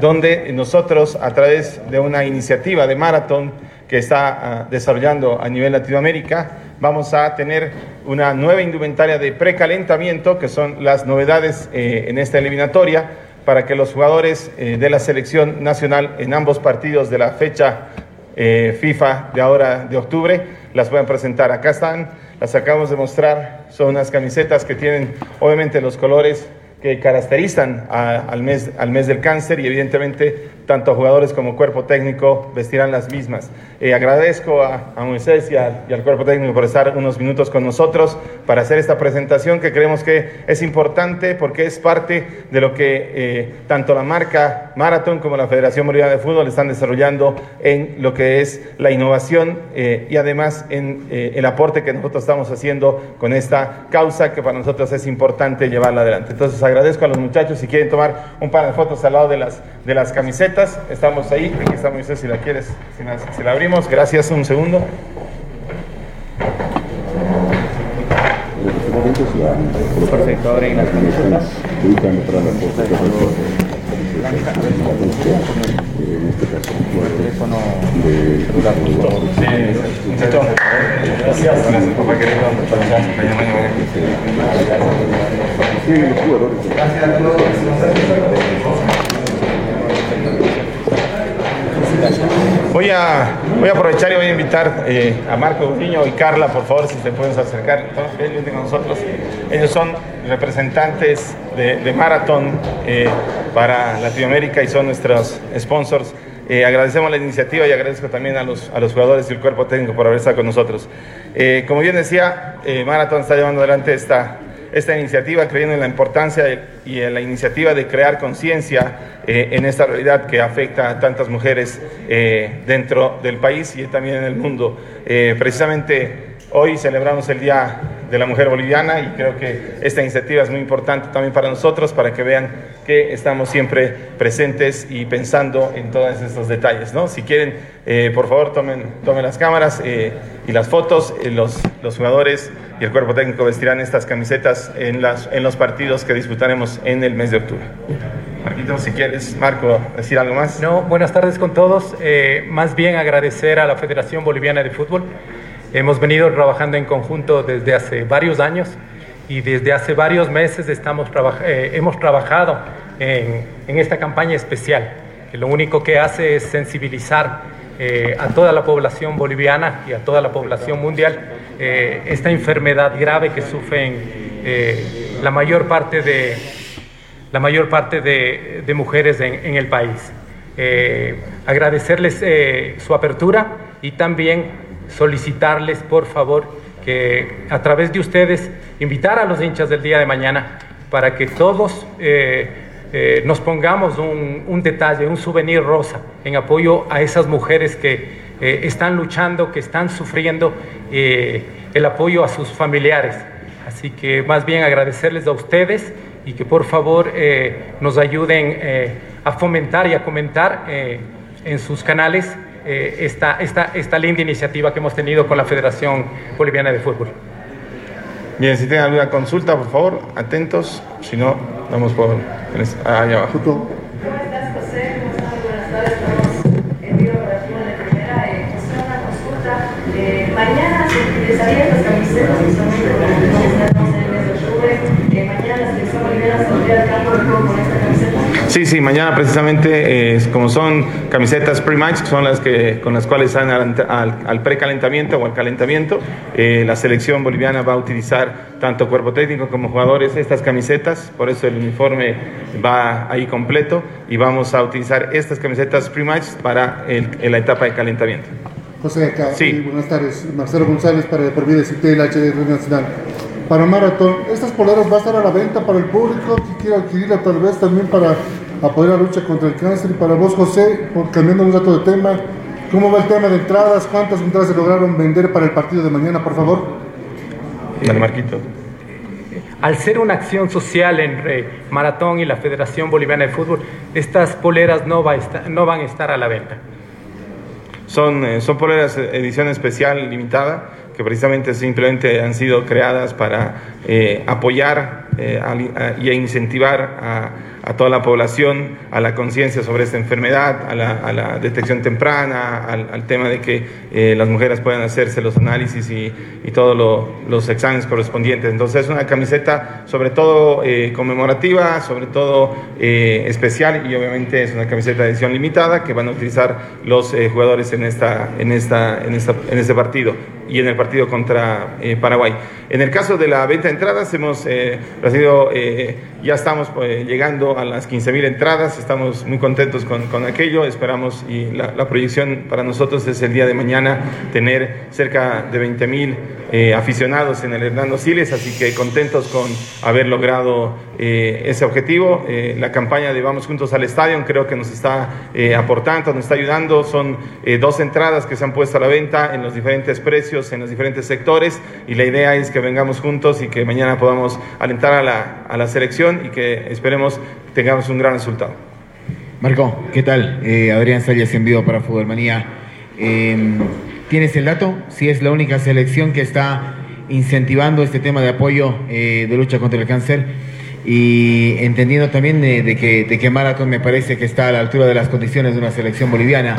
donde nosotros a través de una iniciativa de Marathon que está ah, desarrollando a nivel Latinoamérica, vamos a tener una nueva indumentaria de precalentamiento, que son las novedades eh, en esta eliminatoria, para que los jugadores eh, de la selección nacional en ambos partidos de la fecha eh, FIFA de ahora de octubre las puedan presentar. Acá están, las acabamos de mostrar, son unas camisetas que tienen obviamente los colores que caracterizan al, mes, al mes del cáncer y evidentemente tanto jugadores como cuerpo técnico vestirán las mismas. Eh, agradezco a, a Moisés y, al- cuerpo técnico por estar unos minutos con nosotros para hacer esta presentación que creemos que es importante porque es parte de lo que eh, tanto la marca Marathon como la Federación Boliviana de Fútbol están desarrollando en lo que es la innovación eh, y además en el aporte que nosotros estamos haciendo con esta causa que para nosotros es importante llevarla adelante. Entonces agradezco a los muchachos si quieren tomar un par de fotos al lado de las, de las camisetas. Estamos ahí, aquí está Moisés si la quieres, si la, si la abrimos. Gracias, un segundo. Perfecto, ahora en. Teléfono celular, gracias. Voy a, voy a aprovechar y voy a invitar eh, a Marco Niño y Carla, por favor, si se pueden acercar. Entonces, vente con nosotros. Ellos son representantes de, de Marathon eh, para Latinoamérica y son nuestros sponsors. Eh, agradecemos la iniciativa y agradezco también a los, a los jugadores y el cuerpo técnico por haber estado con nosotros. Eh, como bien decía, eh, Marathon está llevando adelante esta, esta iniciativa, creyendo en la importancia de- y en la iniciativa de crear conciencia eh, en esta realidad que afecta a tantas mujeres eh, dentro del país y también en el mundo. Eh, precisamente hoy celebramos el Día de la Mujer Boliviana y creo que esta iniciativa es muy importante también para nosotros, para que vean que estamos siempre presentes y pensando en todos estos detalles. ¿no? Si quieren, eh, por favor, tomen, tomen las cámaras eh, y las fotos. Eh, los, los jugadores y el cuerpo técnico vestirán estas camisetas en, las, en los partidos que disputaremos en el mes de octubre. Marquito, si quieres, Marco, decir algo más. No, buenas tardes con todos. Eh, más bien agradecer a la Federación Boliviana de Fútbol. Hemos venido trabajando en conjunto desde hace varios años y desde hace varios meses estamos traba- eh, hemos trabajado en, en esta campaña especial, que lo único que hace es sensibilizar eh, a toda la población boliviana y a toda la población mundial eh, esta enfermedad grave que sufren eh, la mayor parte de, la mayor parte de, de mujeres en, en el país. Eh, agradecerles eh, su apertura y también solicitarles, por favor, que a través de ustedes invitar a los hinchas del día de mañana para que todos eh, eh, nos pongamos un, detalle, un souvenir rosa en apoyo a esas mujeres que eh, están luchando, que están sufriendo, el apoyo a sus familiares. Así que más bien agradecerles a ustedes y que por favor nos ayuden a fomentar y a comentar en sus canales eh, esta, esta, esta linda iniciativa que hemos tenido con la Federación Boliviana de Fútbol. Bien, si tienen alguna consulta, por favor, atentos. Si no, vamos por ah, allá abajo. Sí, sí, mañana precisamente, eh, como son camisetas pre-match, que son las que, con las cuales salen al, al- al precalentamiento o al calentamiento, eh, la selección boliviana va a utilizar tanto cuerpo técnico como jugadores estas camisetas, por eso el uniforme va ahí completo y vamos a utilizar estas camisetas pre-match para el- en la etapa de calentamiento. José, acá. Sí. Y buenas tardes. Marcelo González para De Por Vida CTL HD Radio Nacional. Para Maratón, ¿estas poleras va a estar a la venta para el público que quiera adquirirla tal vez también para apoyar la lucha contra el cáncer? Y para vos, José, por cambiando un rato de tema, ¿cómo va el tema de entradas? ¿Cuántas entradas se lograron vender para el partido de mañana, por favor? Dale, Marquito. Al ser una acción social entre Maratón y la Federación Boliviana de Fútbol, estas poleras no, va a estar- no van a estar a la venta. Son, eh, son poleras eh, edición especial limitada que precisamente simplemente han sido creadas para eh, apoyar eh, y a incentivar a, a toda la población a la conciencia sobre esta enfermedad, a la, detección temprana, al, tema de que eh, las mujeres puedan hacerse los análisis y, todos lo- los exámenes correspondientes. Entonces es una camiseta sobre todo eh, conmemorativa, sobre todo eh, especial y obviamente es una camiseta de edición limitada que van a utilizar los jugadores en, esta, en, esta, en, esta, en este partido y en el partido contra Paraguay. En el caso de la venta de entradas, hemos recibido, ya estamos pues, a las 15.000 entradas, estamos muy contentos con, con aquello, esperamos y la, proyección para nosotros es el día de mañana tener cerca de 20.000 eh, aficionados en el Hernando Siles, así que contentos con haber logrado eh, ese objetivo. Eh, la campaña de Vamos Juntos al Estadio creo que nos está eh, aportando, nos está ayudando. Son dos entradas que se han puesto a la venta en los diferentes precios, en los diferentes sectores y la idea es que vengamos juntos y que mañana podamos alentar a la, a la selección y que esperemos tengamos un gran resultado. Marco, ¿qué tal? Eh, Adrián Salles en para Fútbol Manía. Eh, ¿Tienes el dato? Si es la única selección que está incentivando este tema de apoyo eh, de lucha contra el cáncer y entendiendo también de, de que, de que Marathon me parece que está a la altura de las condiciones de una selección boliviana.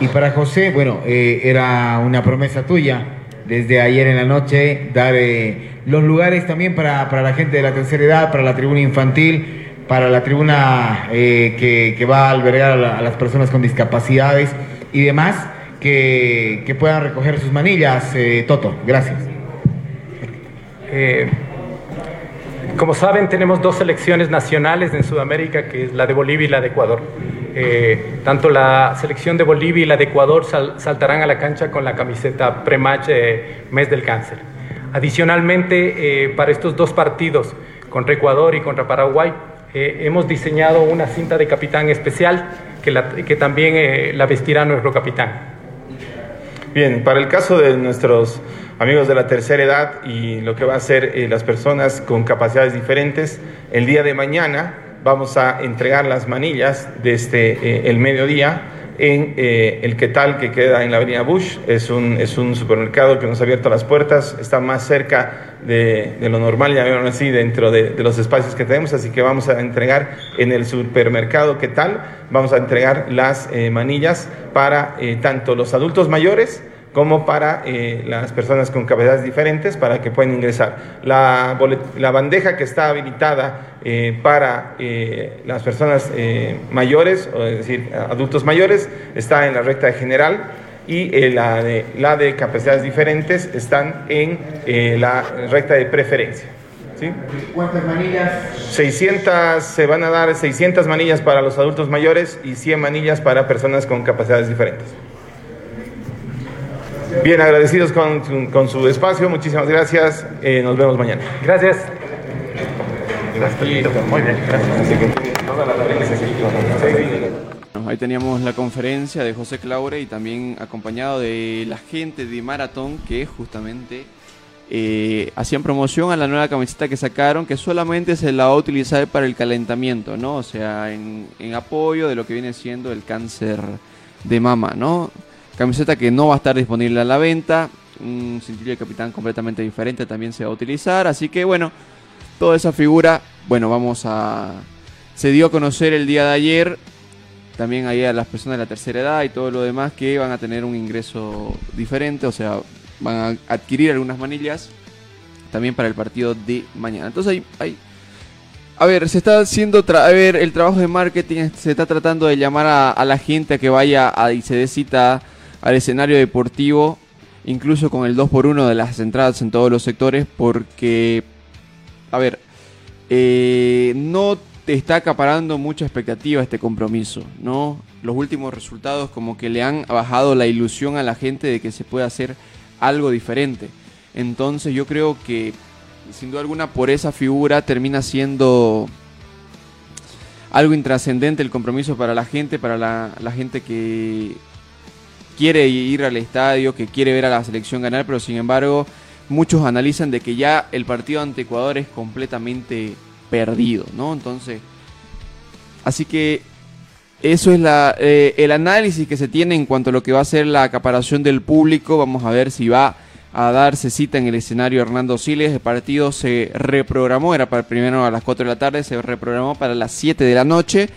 Y para José, bueno, eh, era una promesa tuya desde ayer en la noche dar eh, los lugares también para, para la gente de la tercera edad, para la tribuna infantil, para la tribuna eh, que, que va a albergar a, la- a las personas con discapacidades y demás, que, que puedan recoger sus manillas. Eh, Toto, gracias. Eh, como saben, tenemos dos selecciones nacionales en Sudamérica, que es la de Bolivia y la de Ecuador. Eh, tanto la selección de Bolivia y la de Ecuador sal- saltarán a la cancha con la camiseta pre-match eh, Mes del Cáncer. Adicionalmente, eh, para estos dos partidos, contra Ecuador y contra Paraguay, hemos diseñado una cinta de capitán especial que, también eh, la vestirá nuestro capitán. Bien, para el caso de nuestros amigos de la tercera edad y lo que va a ser eh, las personas con capacidades diferentes, el día de mañana vamos a entregar las manillas desde eh, el mediodía en eh, el Quetal que queda en la avenida Bush. Es un, es un supermercado que nos ha abierto las puertas, está más cerca de, lo normal, llamémoslo así, dentro de, de los espacios que tenemos, así que vamos a entregar en el supermercado Quetal, vamos a entregar las eh, manillas para eh, tanto los adultos mayores, como para eh, las personas con capacidades diferentes para que puedan ingresar. La, la bandeja que está habilitada eh, para eh, las personas eh, mayores, o es decir, adultos mayores, está en la recta de general y eh, la, de, la de capacidades diferentes están en eh, la recta de preferencia. ¿sí? ¿Cuántas manillas? 600, se van a dar 600 manillas para los adultos mayores y 100 manillas para personas con capacidades diferentes. Bien, agradecidos con, su- con su espacio, muchísimas gracias, eh, nos vemos mañana. Gracias. Muy bien, Bueno, Ahí teníamos la conferencia de José Claure y también acompañado de la gente de Maratón que justamente eh, hacían promoción a la nueva camiseta que sacaron que solamente se la va a utilizar para el calentamiento, ¿no? O sea, en, en apoyo de lo que viene siendo el cáncer de mama, ¿no? Camiseta que no va a estar disponible a la venta, un cintillo de capitán completamente diferente también se va a utilizar. Así que bueno, toda esa figura, bueno, vamos a... Se dio a conocer el día de ayer también ahí a las personas de la tercera edad y todo lo demás que van a tener un ingreso diferente, o sea, van a adquirir algunas manillas también para el partido de mañana. Entonces hay, hay a ver, se está haciendo a ver, el trabajo de marketing se está tratando de llamar a, a la gente a que vaya a, y se dé cita al escenario deportivo, incluso con el 2x1 de las entradas en todos los sectores, porque, a ver, eh, no te está acaparando mucha expectativa este compromiso, ¿no? Los últimos resultados como que le han bajado la ilusión a la gente de que se puede hacer algo diferente. Entonces yo creo que sin duda alguna por esa figura termina siendo algo intrascendente el compromiso para la gente, para la, la gente que quiere ir al estadio, que quiere ver a la selección ganar, pero sin embargo muchos analizan de que ya el partido ante Ecuador es completamente perdido, ¿no? Entonces, así que eso es la, eh, el análisis que se tiene en cuanto a lo que va a ser la acaparación del público. Vamos a ver si va a darse cita en el escenario Hernando Siles. El partido se reprogramó, era para primero a las 4 de la tarde, se reprogramó para las 7 de la noche.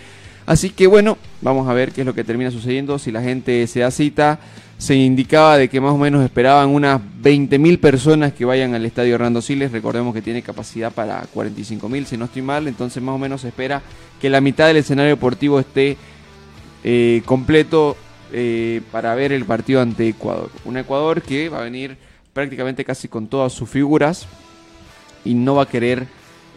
Así que bueno, vamos a ver qué es lo que termina sucediendo. Si la gente se da cita, se indicaba de que más o menos esperaban unas 20.000 personas que vayan al estadio Hernando Siles. Recordemos que tiene capacidad para 45.000, si no estoy mal. Entonces más o menos se espera que la mitad del escenario deportivo esté eh, completo eh, para ver el partido ante Ecuador. Un Ecuador que va a venir prácticamente casi con todas sus figuras y no va a querer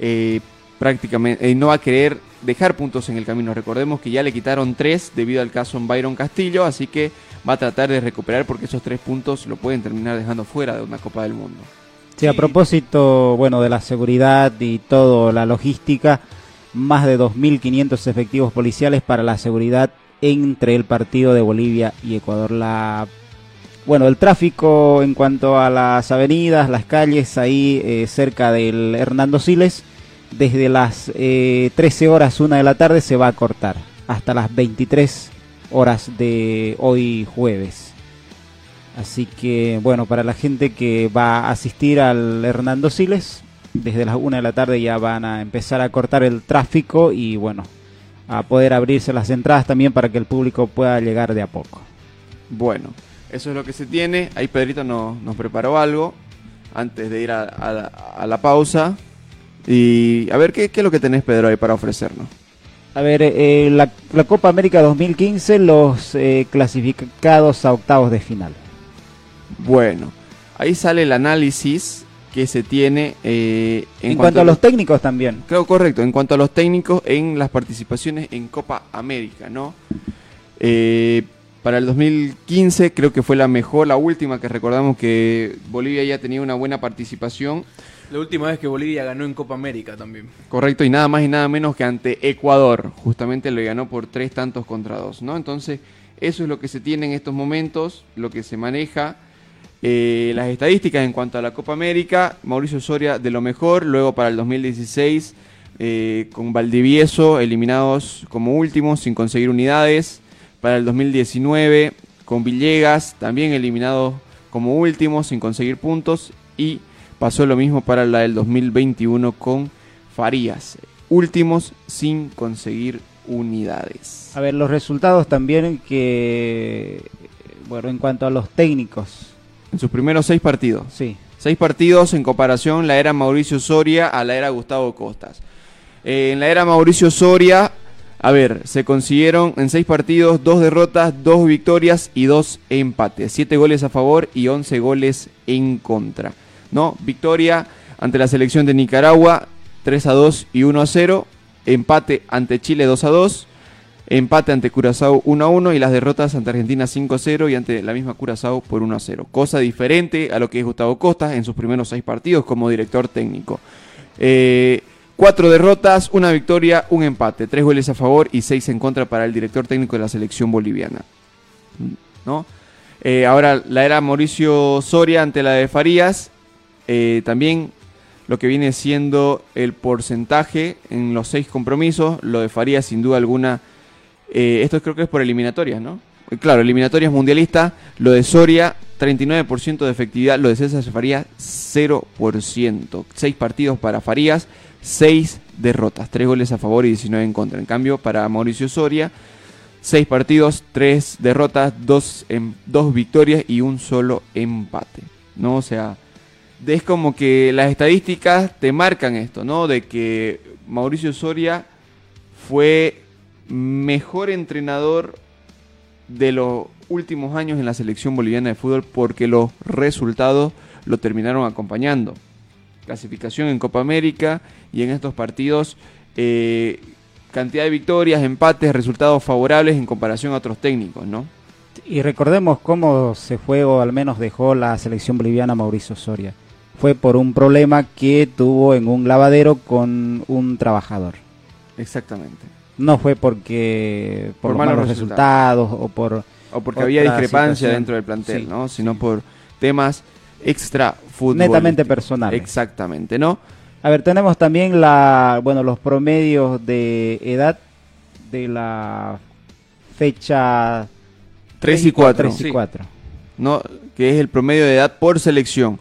eh, prácticamente no va a querer dejar puntos en el camino. Recordemos que ya le quitaron tres debido al caso en Byron Castillo, así que va a tratar de recuperar porque esos tres puntos lo pueden terminar dejando fuera de una Copa del Mundo. Sí, a propósito, bueno, de la seguridad y todo, la logística, más de 2.500 efectivos policiales para la seguridad entre el partido de Bolivia y Ecuador. La, bueno, el tráfico en cuanto a las avenidas, las calles ahí eh, cerca del Hernando Siles, desde las eh, 13 horas, una de la tarde, se va a cortar hasta las 23 horas de hoy jueves. Así que, bueno, para la gente que va a asistir al Hernando Siles, desde las 1 de la tarde ya van a empezar a cortar el tráfico y, bueno, a poder abrirse las entradas también para que el público pueda llegar de a poco. Bueno, eso es lo que se tiene. Ahí Pedrito nos, nos preparó algo antes de ir a la pausa. Y a ver, ¿qué, ¿qué es lo que tenés, Pedro, ahí para ofrecernos? A ver, eh, la, la Copa América 2015, los eh, clasificados a octavos de final. Bueno, ahí sale el análisis que se tiene eh, En, cuanto, a los técnicos también. Creo correcto, en cuanto a los técnicos en las participaciones en Copa América, ¿no? Eh, para el 2015 creo que fue la mejor, la última que recordamos que Bolivia ya tenía una buena participación. La última vez que Bolivia ganó en Copa América también. Correcto, y nada más y nada menos que ante Ecuador. Justamente le ganó por tres tantos contra dos, ¿no? Entonces, eso es lo que se tiene en estos momentos, lo que se maneja. Eh, las estadísticas en cuanto a la Copa América, Mauricio Soria de lo mejor, luego para el 2016 eh, con Valdivieso eliminados como últimos sin conseguir unidades, para el 2019 con Villegas también eliminados como últimos sin conseguir puntos y pasó lo mismo para la del 2021 con Farías, últimos sin conseguir unidades. A ver, los resultados también que, bueno, en cuanto a los técnicos. En sus primeros seis partidos. Sí. Seis partidos en comparación la era Mauricio Soria a la era Gustavo Costas. Eh, en la era Mauricio Soria, a ver, se consiguieron en seis partidos dos derrotas, dos victorias y dos empates. Siete goles a favor y once goles en contra. ¿No? Victoria ante la selección de Nicaragua, 3 a 2 y 1 a 0. Empate ante Chile 2 a 2. Empate ante Curazao 1 a 1 y las derrotas ante Argentina 5 a 0 y ante la misma Curazao por 1 a 0. Cosa diferente a lo que es Gustavo Costas en sus primeros seis partidos como director técnico. Eh, cuatro derrotas, una victoria, un empate, tres goles a favor y seis en contra para el director técnico de la selección boliviana. Eh, ahora la era Mauricio Soria ante la de Farías. Eh, también lo que viene siendo el porcentaje en los seis compromisos. Lo de Farías sin duda alguna. eh, esto creo que es por eliminatorias, ¿no? Eh, Claro, eliminatorias mundialistas. Lo de Soria 39% de efectividad. Lo de César Farías, 0%. 6 partidos para Farías, 6 derrotas. 3 goles a favor y 19 en contra. En cambio, para Mauricio Soria, 6 partidos, 3 derrotas, 2 dos victorias y un solo empate. ¿no? O sea, es como que las estadísticas te marcan esto, ¿no? De que Mauricio Soria fue mejor entrenador de los últimos años en la selección boliviana de fútbol porque los resultados lo terminaron acompañando. Clasificación en Copa América y en estos partidos eh, cantidad de victorias, empates, resultados favorables en comparación a otros técnicos, ¿no? Y recordemos cómo se fue o al menos dejó la selección boliviana Mauricio Soria. Fue por un problema que tuvo en un lavadero con un trabajador. Exactamente. No fue porque por, malos, resultados, o por o porque había discrepancia dentro del plantel, ¿no? Sino por temas extra fútbol. Netamente personal. Exactamente, ¿no? A ver, tenemos también la, bueno, los promedios de edad de la fecha 3 y 4. 3 y 4. No, que es el promedio de edad por selección.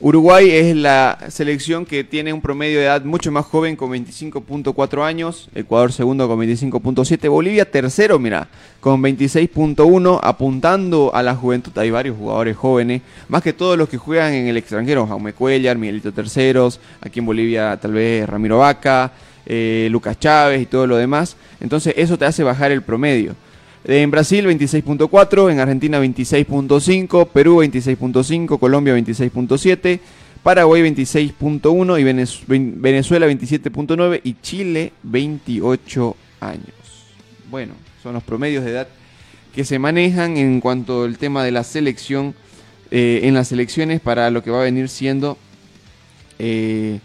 Uruguay es la selección que tiene un promedio de edad mucho más joven con 25.4 años, Ecuador segundo con 25.7, Bolivia tercero, mira, con 26.1, apuntando a la juventud. Hay varios jugadores jóvenes, más que todos los que juegan en el extranjero, Jaume Cuellar, Miguelito Terceros, aquí en Bolivia tal vez Ramiro Vaca, eh, Lucas Chávez y todo lo demás. Entonces eso te hace bajar el promedio. En Brasil 26.4, en Argentina 26.5, Perú 26.5, Colombia 26.7, Paraguay 26.1 y Venezuela 27.9 y Chile 28 años. Bueno, son los promedios de edad que se manejan en cuanto al tema de la selección eh, en las elecciones para lo que va a venir siendo eh,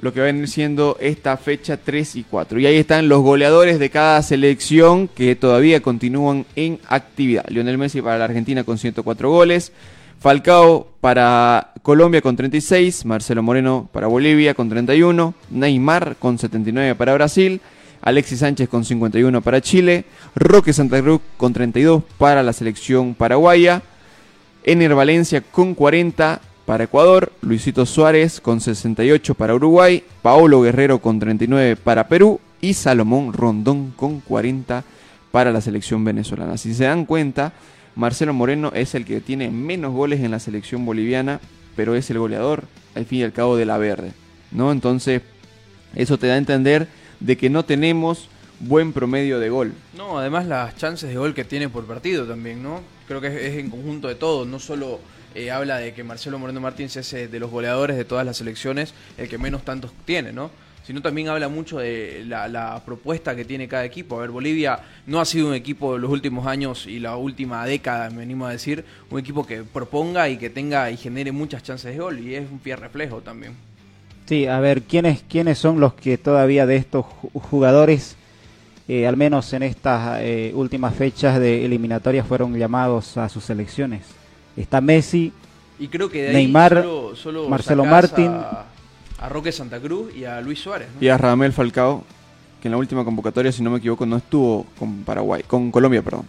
lo que va a venir siendo esta fecha 3 y 4. Y ahí están los goleadores de cada selección que todavía continúan en actividad. Lionel Messi para la Argentina con 104 goles. Falcao para Colombia con 36, Marcelo Moreno para Bolivia con 31, Neymar con 79 para Brasil, Alexis Sánchez con 51 para Chile, Roque Santa Cruz con 32 para la selección paraguaya, Ener Valencia con 40, para Ecuador, Luisito Suárez con 68 para Uruguay, Paolo Guerrero con 39 para Perú y Salomón Rondón con 40 para la selección venezolana. Si se dan cuenta, Marcelo Moreno es el que tiene menos goles en la selección boliviana, pero es el goleador, al fin y al cabo, de la verde. ¿no? Entonces, eso te da a entender de que no tenemos buen promedio de gol. No, además las chances de gol que tiene por partido también, ¿no? Creo que es, es en conjunto de todo, no solo eh, habla de que Marcelo Moreno Martínez es eh, de los goleadores de todas las selecciones el que menos tantos tiene, ¿no? Sino también habla mucho de la, propuesta que tiene cada equipo. A ver, Bolivia no ha sido un equipo de los últimos años y la última década, me animo a decir, un equipo que proponga y que tenga y genere muchas chances de gol y es un pie reflejo también. Sí, a ver, ¿quiénes, quiénes son los que todavía de estos jugadores, eh, al menos en estas últimas fechas de eliminatorias, fueron llamados a sus selecciones? Está Messi, y creo que de Neymar, Marcelo Martín. A, Roque Santa Cruz y a Luis Suárez. Y a Radamel Falcao, que en la última convocatoria, si no me equivoco, no estuvo con Paraguay, con Colombia, perdón.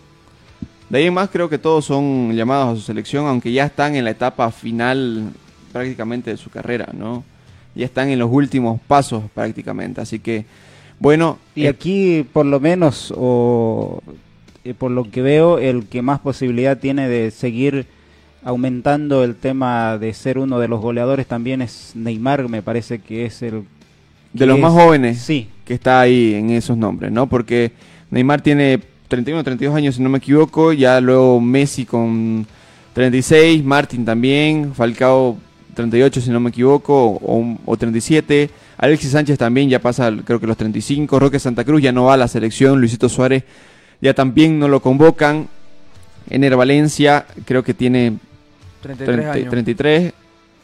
De ahí en más creo que todos son llamados a su selección, aunque ya están en la etapa final prácticamente de su carrera, ¿no? Ya están en los últimos pasos prácticamente, así que bueno. Y eh, aquí por lo menos, o eh, por lo que veo, el que más posibilidad tiene de seguir aumentando el tema de ser uno de los goleadores también es Neymar, me parece que es el... de los más jóvenes sí. que está ahí en esos nombres, ¿no? Porque Neymar tiene 31 32 años, si no me equivoco, ya luego Messi con 36, Martín también, Falcao 38, si no me equivoco, o, o 37. Alexis Sánchez también ya pasa, creo que los 35. Roque Santa Cruz ya no va a la selección. Luisito Suárez ya también no lo convocan. Ener Valencia creo que tiene 33,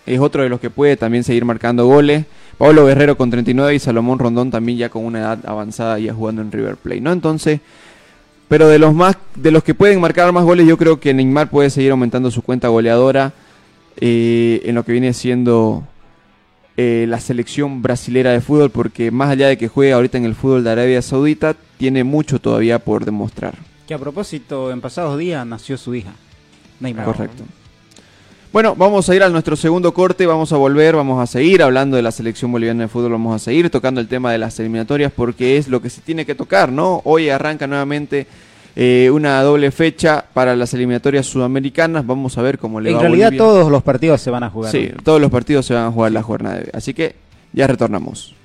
Es otro de los que puede también seguir marcando goles. Pablo Guerrero con 39 y Salomón Rondón también ya con una edad avanzada ya jugando en River Plate, ¿no? Entonces, pero de los más de los que pueden marcar más goles, yo creo que Neymar puede seguir aumentando su cuenta goleadora eh, en lo que viene siendo eh, la selección brasilera de fútbol, porque más allá de que juegue ahorita en el fútbol de Arabia Saudita, tiene mucho todavía por demostrar. Que a propósito, en pasados días nació su hija, Neymar. Correcto. Bueno, vamos a ir a nuestro segundo corte, vamos a volver, vamos a seguir hablando de la selección boliviana de fútbol, vamos a seguir tocando el tema de las eliminatorias porque es lo que se tiene que tocar, ¿no? Hoy arranca nuevamente eh, una doble fecha para las eliminatorias sudamericanas, vamos a ver cómo le En va a realidad Bolivia. todos los partidos se van a jugar. Sí, todos los partidos se van a jugar la jornada de hoy, así que ya retornamos.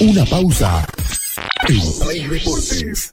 Una pausa. En Play Deportes.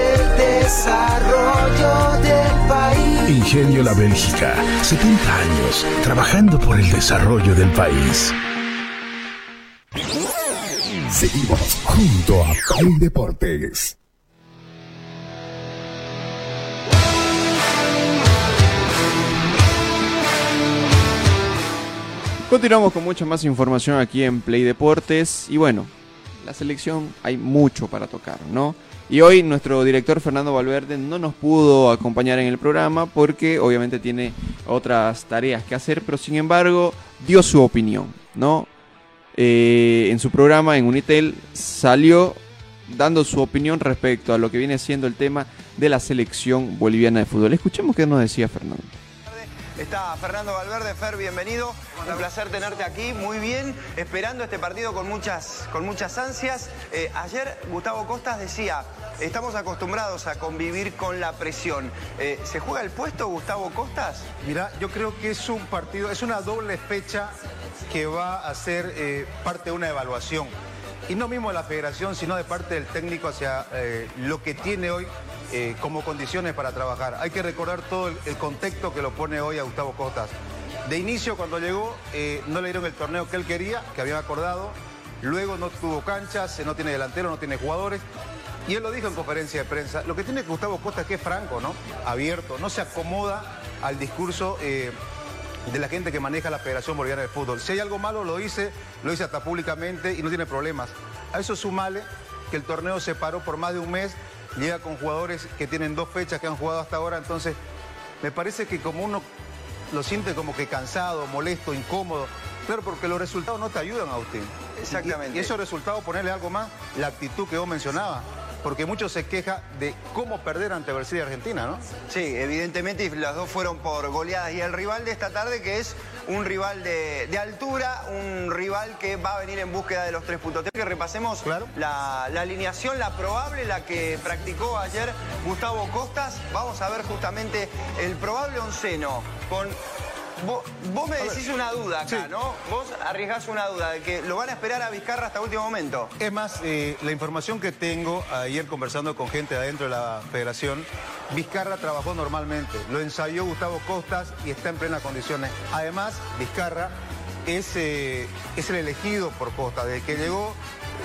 desarrollo del país. Ingenio La Bélgica, 70 años trabajando por el desarrollo del país. Seguimos junto a Play Deportes. Continuamos con mucha más información aquí en Play Deportes y bueno, la selección hay mucho para tocar, ¿no? Y hoy nuestro director Fernando Valverde no nos pudo acompañar en el programa porque obviamente tiene otras tareas que hacer, pero sin embargo dio su opinión, ¿no? Eh, en su programa en Unitel salió dando su opinión respecto a lo que viene siendo el tema de la selección boliviana de fútbol. Escuchemos qué nos decía Fernando. Está Fernando Valverde, Fer, bienvenido. Un placer tenerte aquí, muy bien, esperando este partido con muchas, con muchas ansias. Eh, ayer Gustavo Costas decía, estamos acostumbrados a convivir con la presión. Eh, ¿Se juega el puesto Gustavo Costas? Mira, yo creo que es un partido, es una doble fecha que va a ser eh, parte de una evaluación. Y no mismo de la federación, sino de parte del técnico hacia lo que tiene hoy eh, como condiciones para trabajar. Hay que recordar todo el, contexto que lo pone hoy a Gustavo Costas. De inicio, cuando llegó, eh, no le dieron el torneo que él quería, que habían acordado. Luego no tuvo canchas, no tiene delantero, no tiene jugadores. Y él lo dijo en conferencia de prensa. Lo que tiene Gustavo Costa es que es franco, ¿no? Abierto, no se acomoda al discurso eh, de la gente que maneja la Federación Boliviana de Fútbol. Si hay algo malo, lo dice, lo dice hasta públicamente y no tiene problemas. A eso sumale que el torneo se paró por más de un mes, llega con jugadores que tienen dos fechas que han jugado hasta ahora, entonces me parece que como uno lo siente como que cansado, molesto, incómodo, claro, porque los resultados no te ayudan a usted. Exactamente. Y, y esos resultados, ponerle algo más, la actitud que vos mencionabas, porque muchos se queja de cómo perder ante Brasil y Argentina, ¿no? Sí, evidentemente, y las dos fueron por goleadas. Y el rival de esta tarde, que es un rival de, de altura, un rival que va a venir en búsqueda de los tres puntos. Tengo que repasemos la, la alineación, la probable, la que practicó ayer Gustavo Costas. Vamos a ver justamente el probable onceno con... Vos, vos me decís una duda acá, ¿no? Vos arriesgás una duda de que lo van a esperar a Vizcarra hasta último momento. Es más, eh, la información que tengo ayer conversando con gente adentro de la federación, Vizcarra trabajó normalmente, lo ensayó Gustavo Costas y está en plenas condiciones. Además, Vizcarra es, eh, es el elegido por Costa, desde que llegó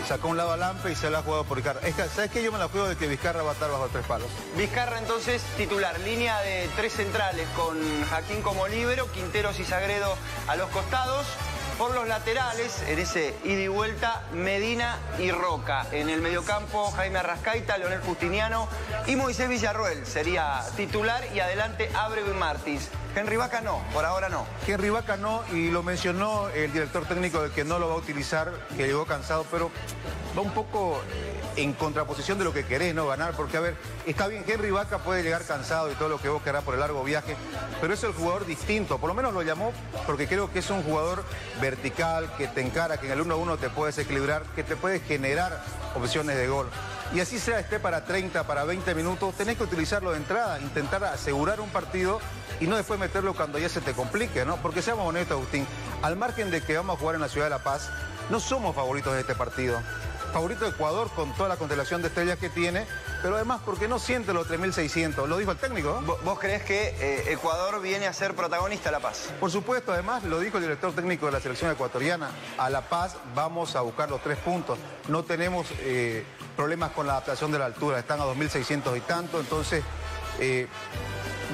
sacó un lado a Lampe y se la ha jugado por Vizcarra. Es ¿Sabes qué? Yo me la juego de que Vizcarra va a estar bajo tres palos. Vizcarra entonces titular, línea de tres centrales con Jaquín como líbero, Quinteros y Sagredo a los costados. Por los laterales, en ese ida y vuelta, Medina y Roca. En el mediocampo, Jaime Arrascaita, Leonel Justiniano y Moisés Villarruel sería titular y adelante Abreu y Martins. Henry Vaca no, por ahora no. Henry Vaca no, y lo mencionó el director técnico de que no lo va a utilizar, que llegó cansado, pero va un poco eh, en contraposición de lo que querés, ¿no? Ganar, porque a ver, está bien, Henry Vaca puede llegar cansado y todo lo que vos querrás por el largo viaje, pero es el jugador distinto, por lo menos lo llamó porque creo que es un jugador vertical, que te encara, que en el 1-1 te puedes equilibrar, que te puede generar opciones de gol. Y así sea esté para 30, para 20 minutos, tenés que utilizarlo de entrada, intentar asegurar un partido y no después meterlo cuando ya se te complique, ¿no? Porque seamos honestos, Agustín, al margen de que vamos a jugar en la ciudad de La Paz, no somos favoritos de este partido. Favorito de Ecuador con toda la constelación de estrellas que tiene, pero además porque no siente los 3.600, lo dijo el técnico. ¿no? ¿Vos crees que eh, Ecuador viene a ser protagonista a La Paz? Por supuesto, además lo dijo el director técnico de la selección ecuatoriana, a La Paz vamos a buscar los tres puntos. No tenemos eh, problemas con la adaptación de la altura, están a 2.600 y tanto, entonces eh,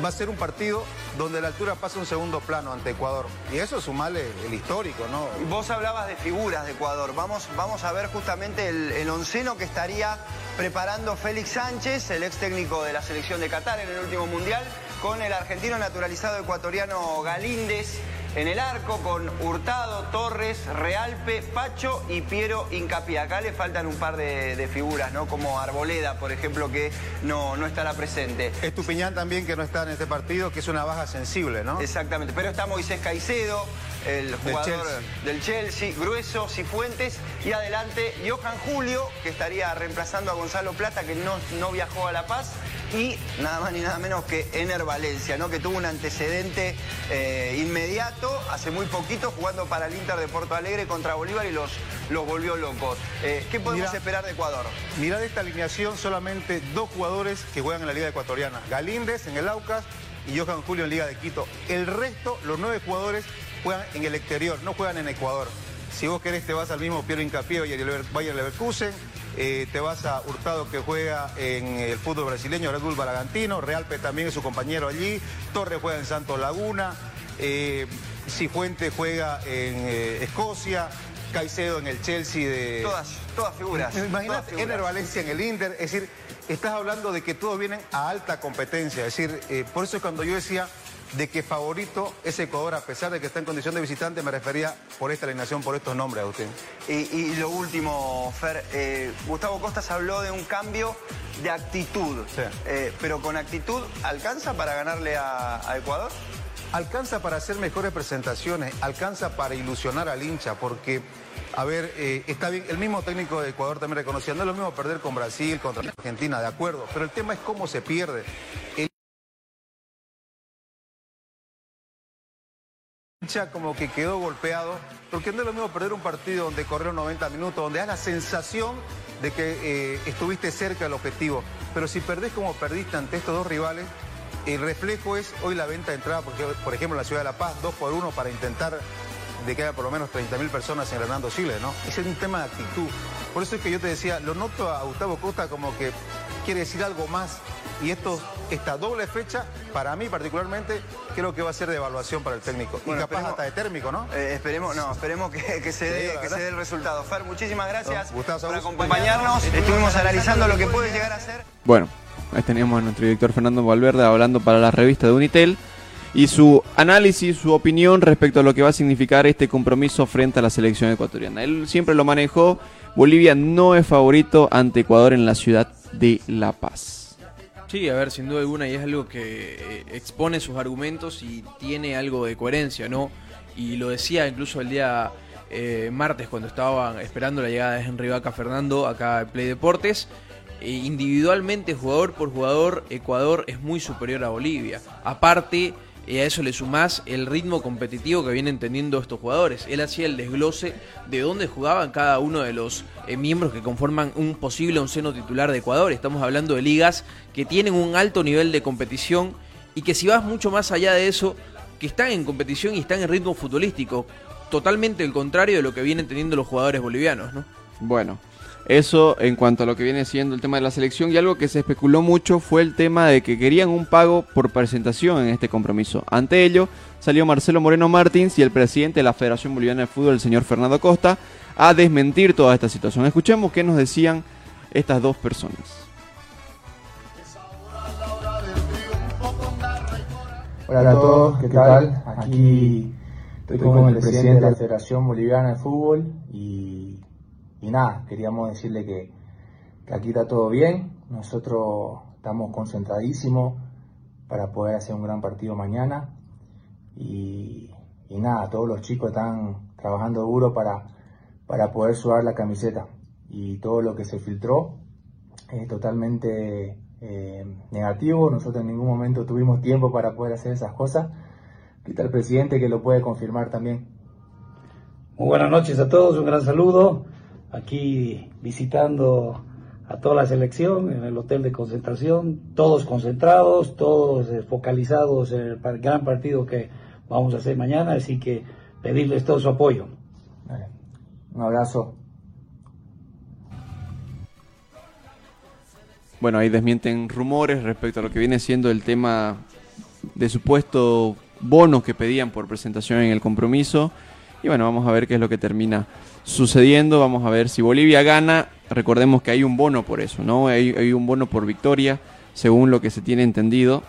va a ser un partido donde la altura pasa un segundo plano ante Ecuador. Y eso es sumarle el histórico, ¿no? Vos hablabas de figuras de Ecuador. Vamos, vamos a ver justamente el, el onceno que estaría preparando Félix Sánchez, el ex técnico de la selección de Qatar en el último mundial, con el argentino naturalizado ecuatoriano Galíndez en el arco, con Hurtado, Torres, Realpe, Pacho y Piero Incapié. Acá le faltan un par de, de figuras, ¿no? Como Arboleda, por ejemplo, que no, no estará presente. Estupiñán también que no está en este partido, que es una baja sensible, ¿no? Exactamente, pero está Moisés Caicedo, el jugador del Chelsea, Grueso, Cifuentes y adelante Johan Julio, que estaría reemplazando a Gonzalo Plata, que no, no viajó a La Paz, y nada más ni nada menos que Ener Valencia, ¿no? que tuvo un antecedente eh, inmediato, hace muy poquito, jugando para el Inter de Porto Alegre contra Bolívar y los, los volvió locos. Eh, ¿Qué podemos esperar de Ecuador? Mirá de esta alineación solamente dos jugadores que juegan en la Liga Ecuatoriana. Galíndez en el Aucas y Johan Julio en Liga de Quito. El resto, los nueve jugadores, juegan en el exterior, no juegan en Ecuador. Si vos querés te vas al mismo Piero Incapié Bayer Leverkusen, eh, te vas a Hurtado que juega en el fútbol brasileño, Red Bull Bragantino, Realpe también es su compañero allí, Torres juega en Santos Laguna, eh, Cifuentes juega en eh, Escocia, Caicedo en el Chelsea de... Todas, todas figuras. Imagínate, todas figuras. Ener Valencia en el Inter, es decir, estás hablando de que todos vienen a alta competencia, es decir, eh, por eso es cuando yo decía de que favorito es Ecuador, a pesar de que está en condición de visitante, me refería por esta alineación, por estos nombres, Agustín. Y, y lo último, Fer, eh, Gustavo Costas habló de un cambio de actitud, Eh, pero con actitud, ¿alcanza para ganarle a, a Ecuador? Alcanza para hacer mejores presentaciones, alcanza para ilusionar al hincha, porque, a ver, eh, está bien, el mismo técnico de Ecuador también reconocía, no es lo mismo perder con Brasil, contra Argentina, de acuerdo, pero el tema es cómo se pierde. El como que quedó golpeado, porque no es lo mismo perder un partido donde corrieron 90 minutos, donde da la sensación de que eh, estuviste cerca del objetivo, pero si perdés como perdiste ante estos dos rivales, el reflejo es hoy la venta de entrada, porque por ejemplo en la ciudad de La Paz, dos por uno para intentar de que haya por lo menos 30.000 personas en Hernando Siles, ¿no? Ese es un tema de actitud. Por eso es que yo te decía, lo noto a Gustavo Costa como que quiere decir algo más. Y esto, esta doble fecha, para mí particularmente, creo que va a ser de evaluación para el técnico. y capaz esperemos- hasta de térmico, ¿no? Eh, esperemos, no, esperemos que, que se dé, que se dé el resultado. Fer, muchísimas gracias No, por acompañarnos. Estuvimos analizando lo que puede llegar a ser. Bueno, ahí teníamos a nuestro director Fernando Valverde hablando para la revista de Unitel y su análisis, su opinión respecto a lo que va a significar este compromiso frente a la selección ecuatoriana. Él siempre lo manejó, Bolivia no es favorito ante Ecuador en la ciudad de La Paz. Sí, a ver, sin duda alguna, y es algo que eh, expone sus argumentos y tiene algo de coherencia, ¿no? Y lo decía incluso el día eh, martes cuando estaban esperando la llegada de Henry Vaca Fernando acá en Play Deportes. Eh, individualmente, jugador por jugador, Ecuador es muy superior a Bolivia. Aparte, eh, a eso le sumás el ritmo competitivo que vienen teniendo estos jugadores. Él hacía el desglose de dónde jugaban cada uno de los eh, miembros que conforman un posible onceno titular de Ecuador. Estamos hablando de ligas que tienen un alto nivel de competición y que si vas mucho más allá de eso, que están en competición y están en ritmo futbolístico. Totalmente el contrario de lo que vienen teniendo los jugadores bolivianos, ¿no? Bueno, eso en cuanto a lo que viene siendo el tema de la selección y algo que se especuló mucho fue el tema de que querían un pago por presentación en este compromiso. Ante ello salió Marcelo Moreno Martins y el presidente de la Federación Boliviana de Fútbol, el señor Fernando Costa, a desmentir toda esta situación. Escuchemos qué nos decían estas dos personas. Hola a todos, ¿qué tal? Aquí estoy con el presidente de la Federación Boliviana de Fútbol y, y nada, queríamos decirle que, aquí está todo bien, nosotros estamos concentradísimos para poder hacer un gran partido mañana y, nada, todos los chicos están trabajando duro para, para poder sudar la camiseta y todo lo que se filtró eh, totalmente eh, negativo. Nosotros en ningún momento tuvimos tiempo para poder hacer esas cosas. Aquí está el presidente que lo puede confirmar también. Muy buenas noches a todos, un gran saludo. Aquí visitando a toda la selección en el hotel de concentración, todos concentrados, todos eh, focalizados en el gran partido que vamos a hacer mañana, así que pedirles todo su apoyo. Un abrazo. Bueno, ahí desmienten rumores respecto a lo que viene siendo el tema de supuesto bonos que pedían por presentación en el compromiso. Y bueno, vamos a ver qué es lo que termina sucediendo. Vamos a ver si Bolivia gana. Recordemos que hay un bono por eso, ¿no? Hay, un bono por victoria, según lo que se tiene entendido.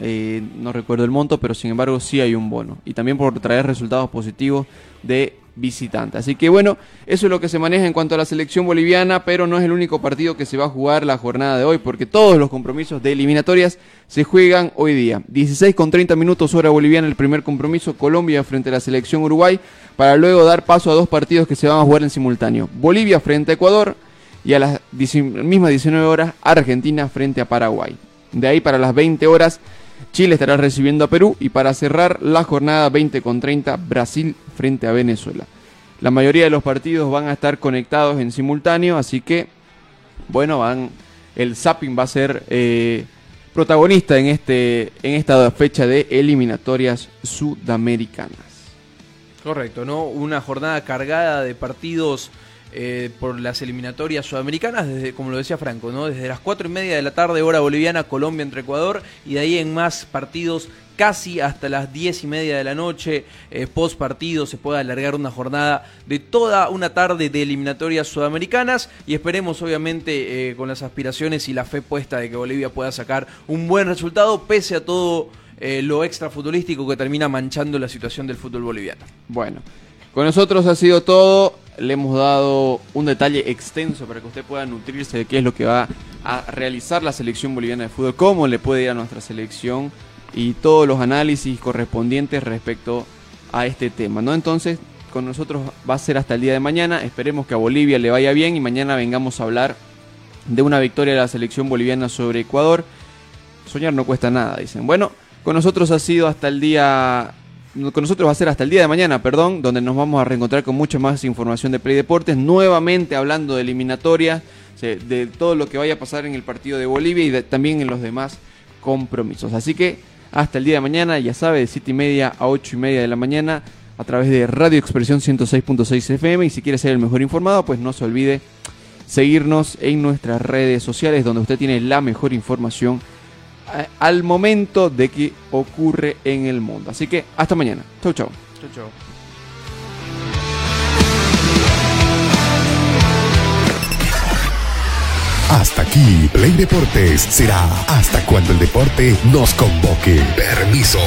Eh, no recuerdo el monto, pero sin embargo sí hay un bono. Y también por traer resultados positivos de visitante. Así que bueno, eso es lo que se maneja en cuanto a la selección boliviana, pero no es el único partido que se va a jugar la jornada de hoy, porque todos los compromisos de eliminatorias se juegan hoy día. 16 con 30 minutos hora boliviana el primer compromiso, Colombia frente a la selección Uruguay, para luego dar paso a dos partidos que se van a jugar en simultáneo. Bolivia frente a Ecuador y a las 10 mismas 19 horas Argentina frente a Paraguay. De ahí para las 20 horas Chile estará recibiendo a Perú y para cerrar la jornada 20 con 30 Brasil frente a Venezuela. La mayoría de los partidos van a estar conectados en simultáneo, así que bueno, van el zapping va a ser eh, protagonista en este en esta fecha de eliminatorias sudamericanas. Correcto, ¿no? Una jornada cargada de partidos eh, por las eliminatorias sudamericanas, desde, como lo decía Franco, ¿no? Desde las 4 y media de la tarde, hora boliviana, Colombia entre Ecuador, y de ahí en más partidos casi hasta las 10 y media de la noche, eh, post partido, se puede alargar una jornada de toda una tarde de eliminatorias sudamericanas y esperemos obviamente eh, con las aspiraciones y la fe puesta de que Bolivia pueda sacar un buen resultado pese a todo eh, lo extra futbolístico que termina manchando la situación del fútbol boliviano. Bueno, con nosotros ha sido todo. Le hemos dado un detalle extenso para que usted pueda nutrirse de qué es lo que va a realizar la selección boliviana de fútbol, cómo le puede ir a nuestra selección y todos los análisis correspondientes respecto a este tema, ¿no? Entonces, con nosotros va a ser hasta el día de mañana. Esperemos que a Bolivia le vaya bien y mañana vengamos a hablar de una victoria de la selección boliviana sobre Ecuador. Soñar no cuesta nada, dicen. Bueno, con nosotros ha sido hasta el día con nosotros va a ser hasta el día de mañana, perdón, donde nos vamos a reencontrar con mucha más información de Play Deportes, nuevamente hablando de eliminatoria, de todo lo que vaya a pasar en el partido de Bolivia y también en los demás compromisos. Así que hasta el día de mañana, ya sabe, de 7 y media a 8 y media de la mañana, a través de Radio Expresión 106.6 FM. Y si quiere ser el mejor informado, pues no se olvide seguirnos en nuestras redes sociales, donde usted tiene la mejor información al momento de que ocurre en el mundo. Así que hasta mañana. Chau, chau. Chau, chau. Hasta aquí, Play Deportes será hasta cuando el deporte nos convoque. Permiso.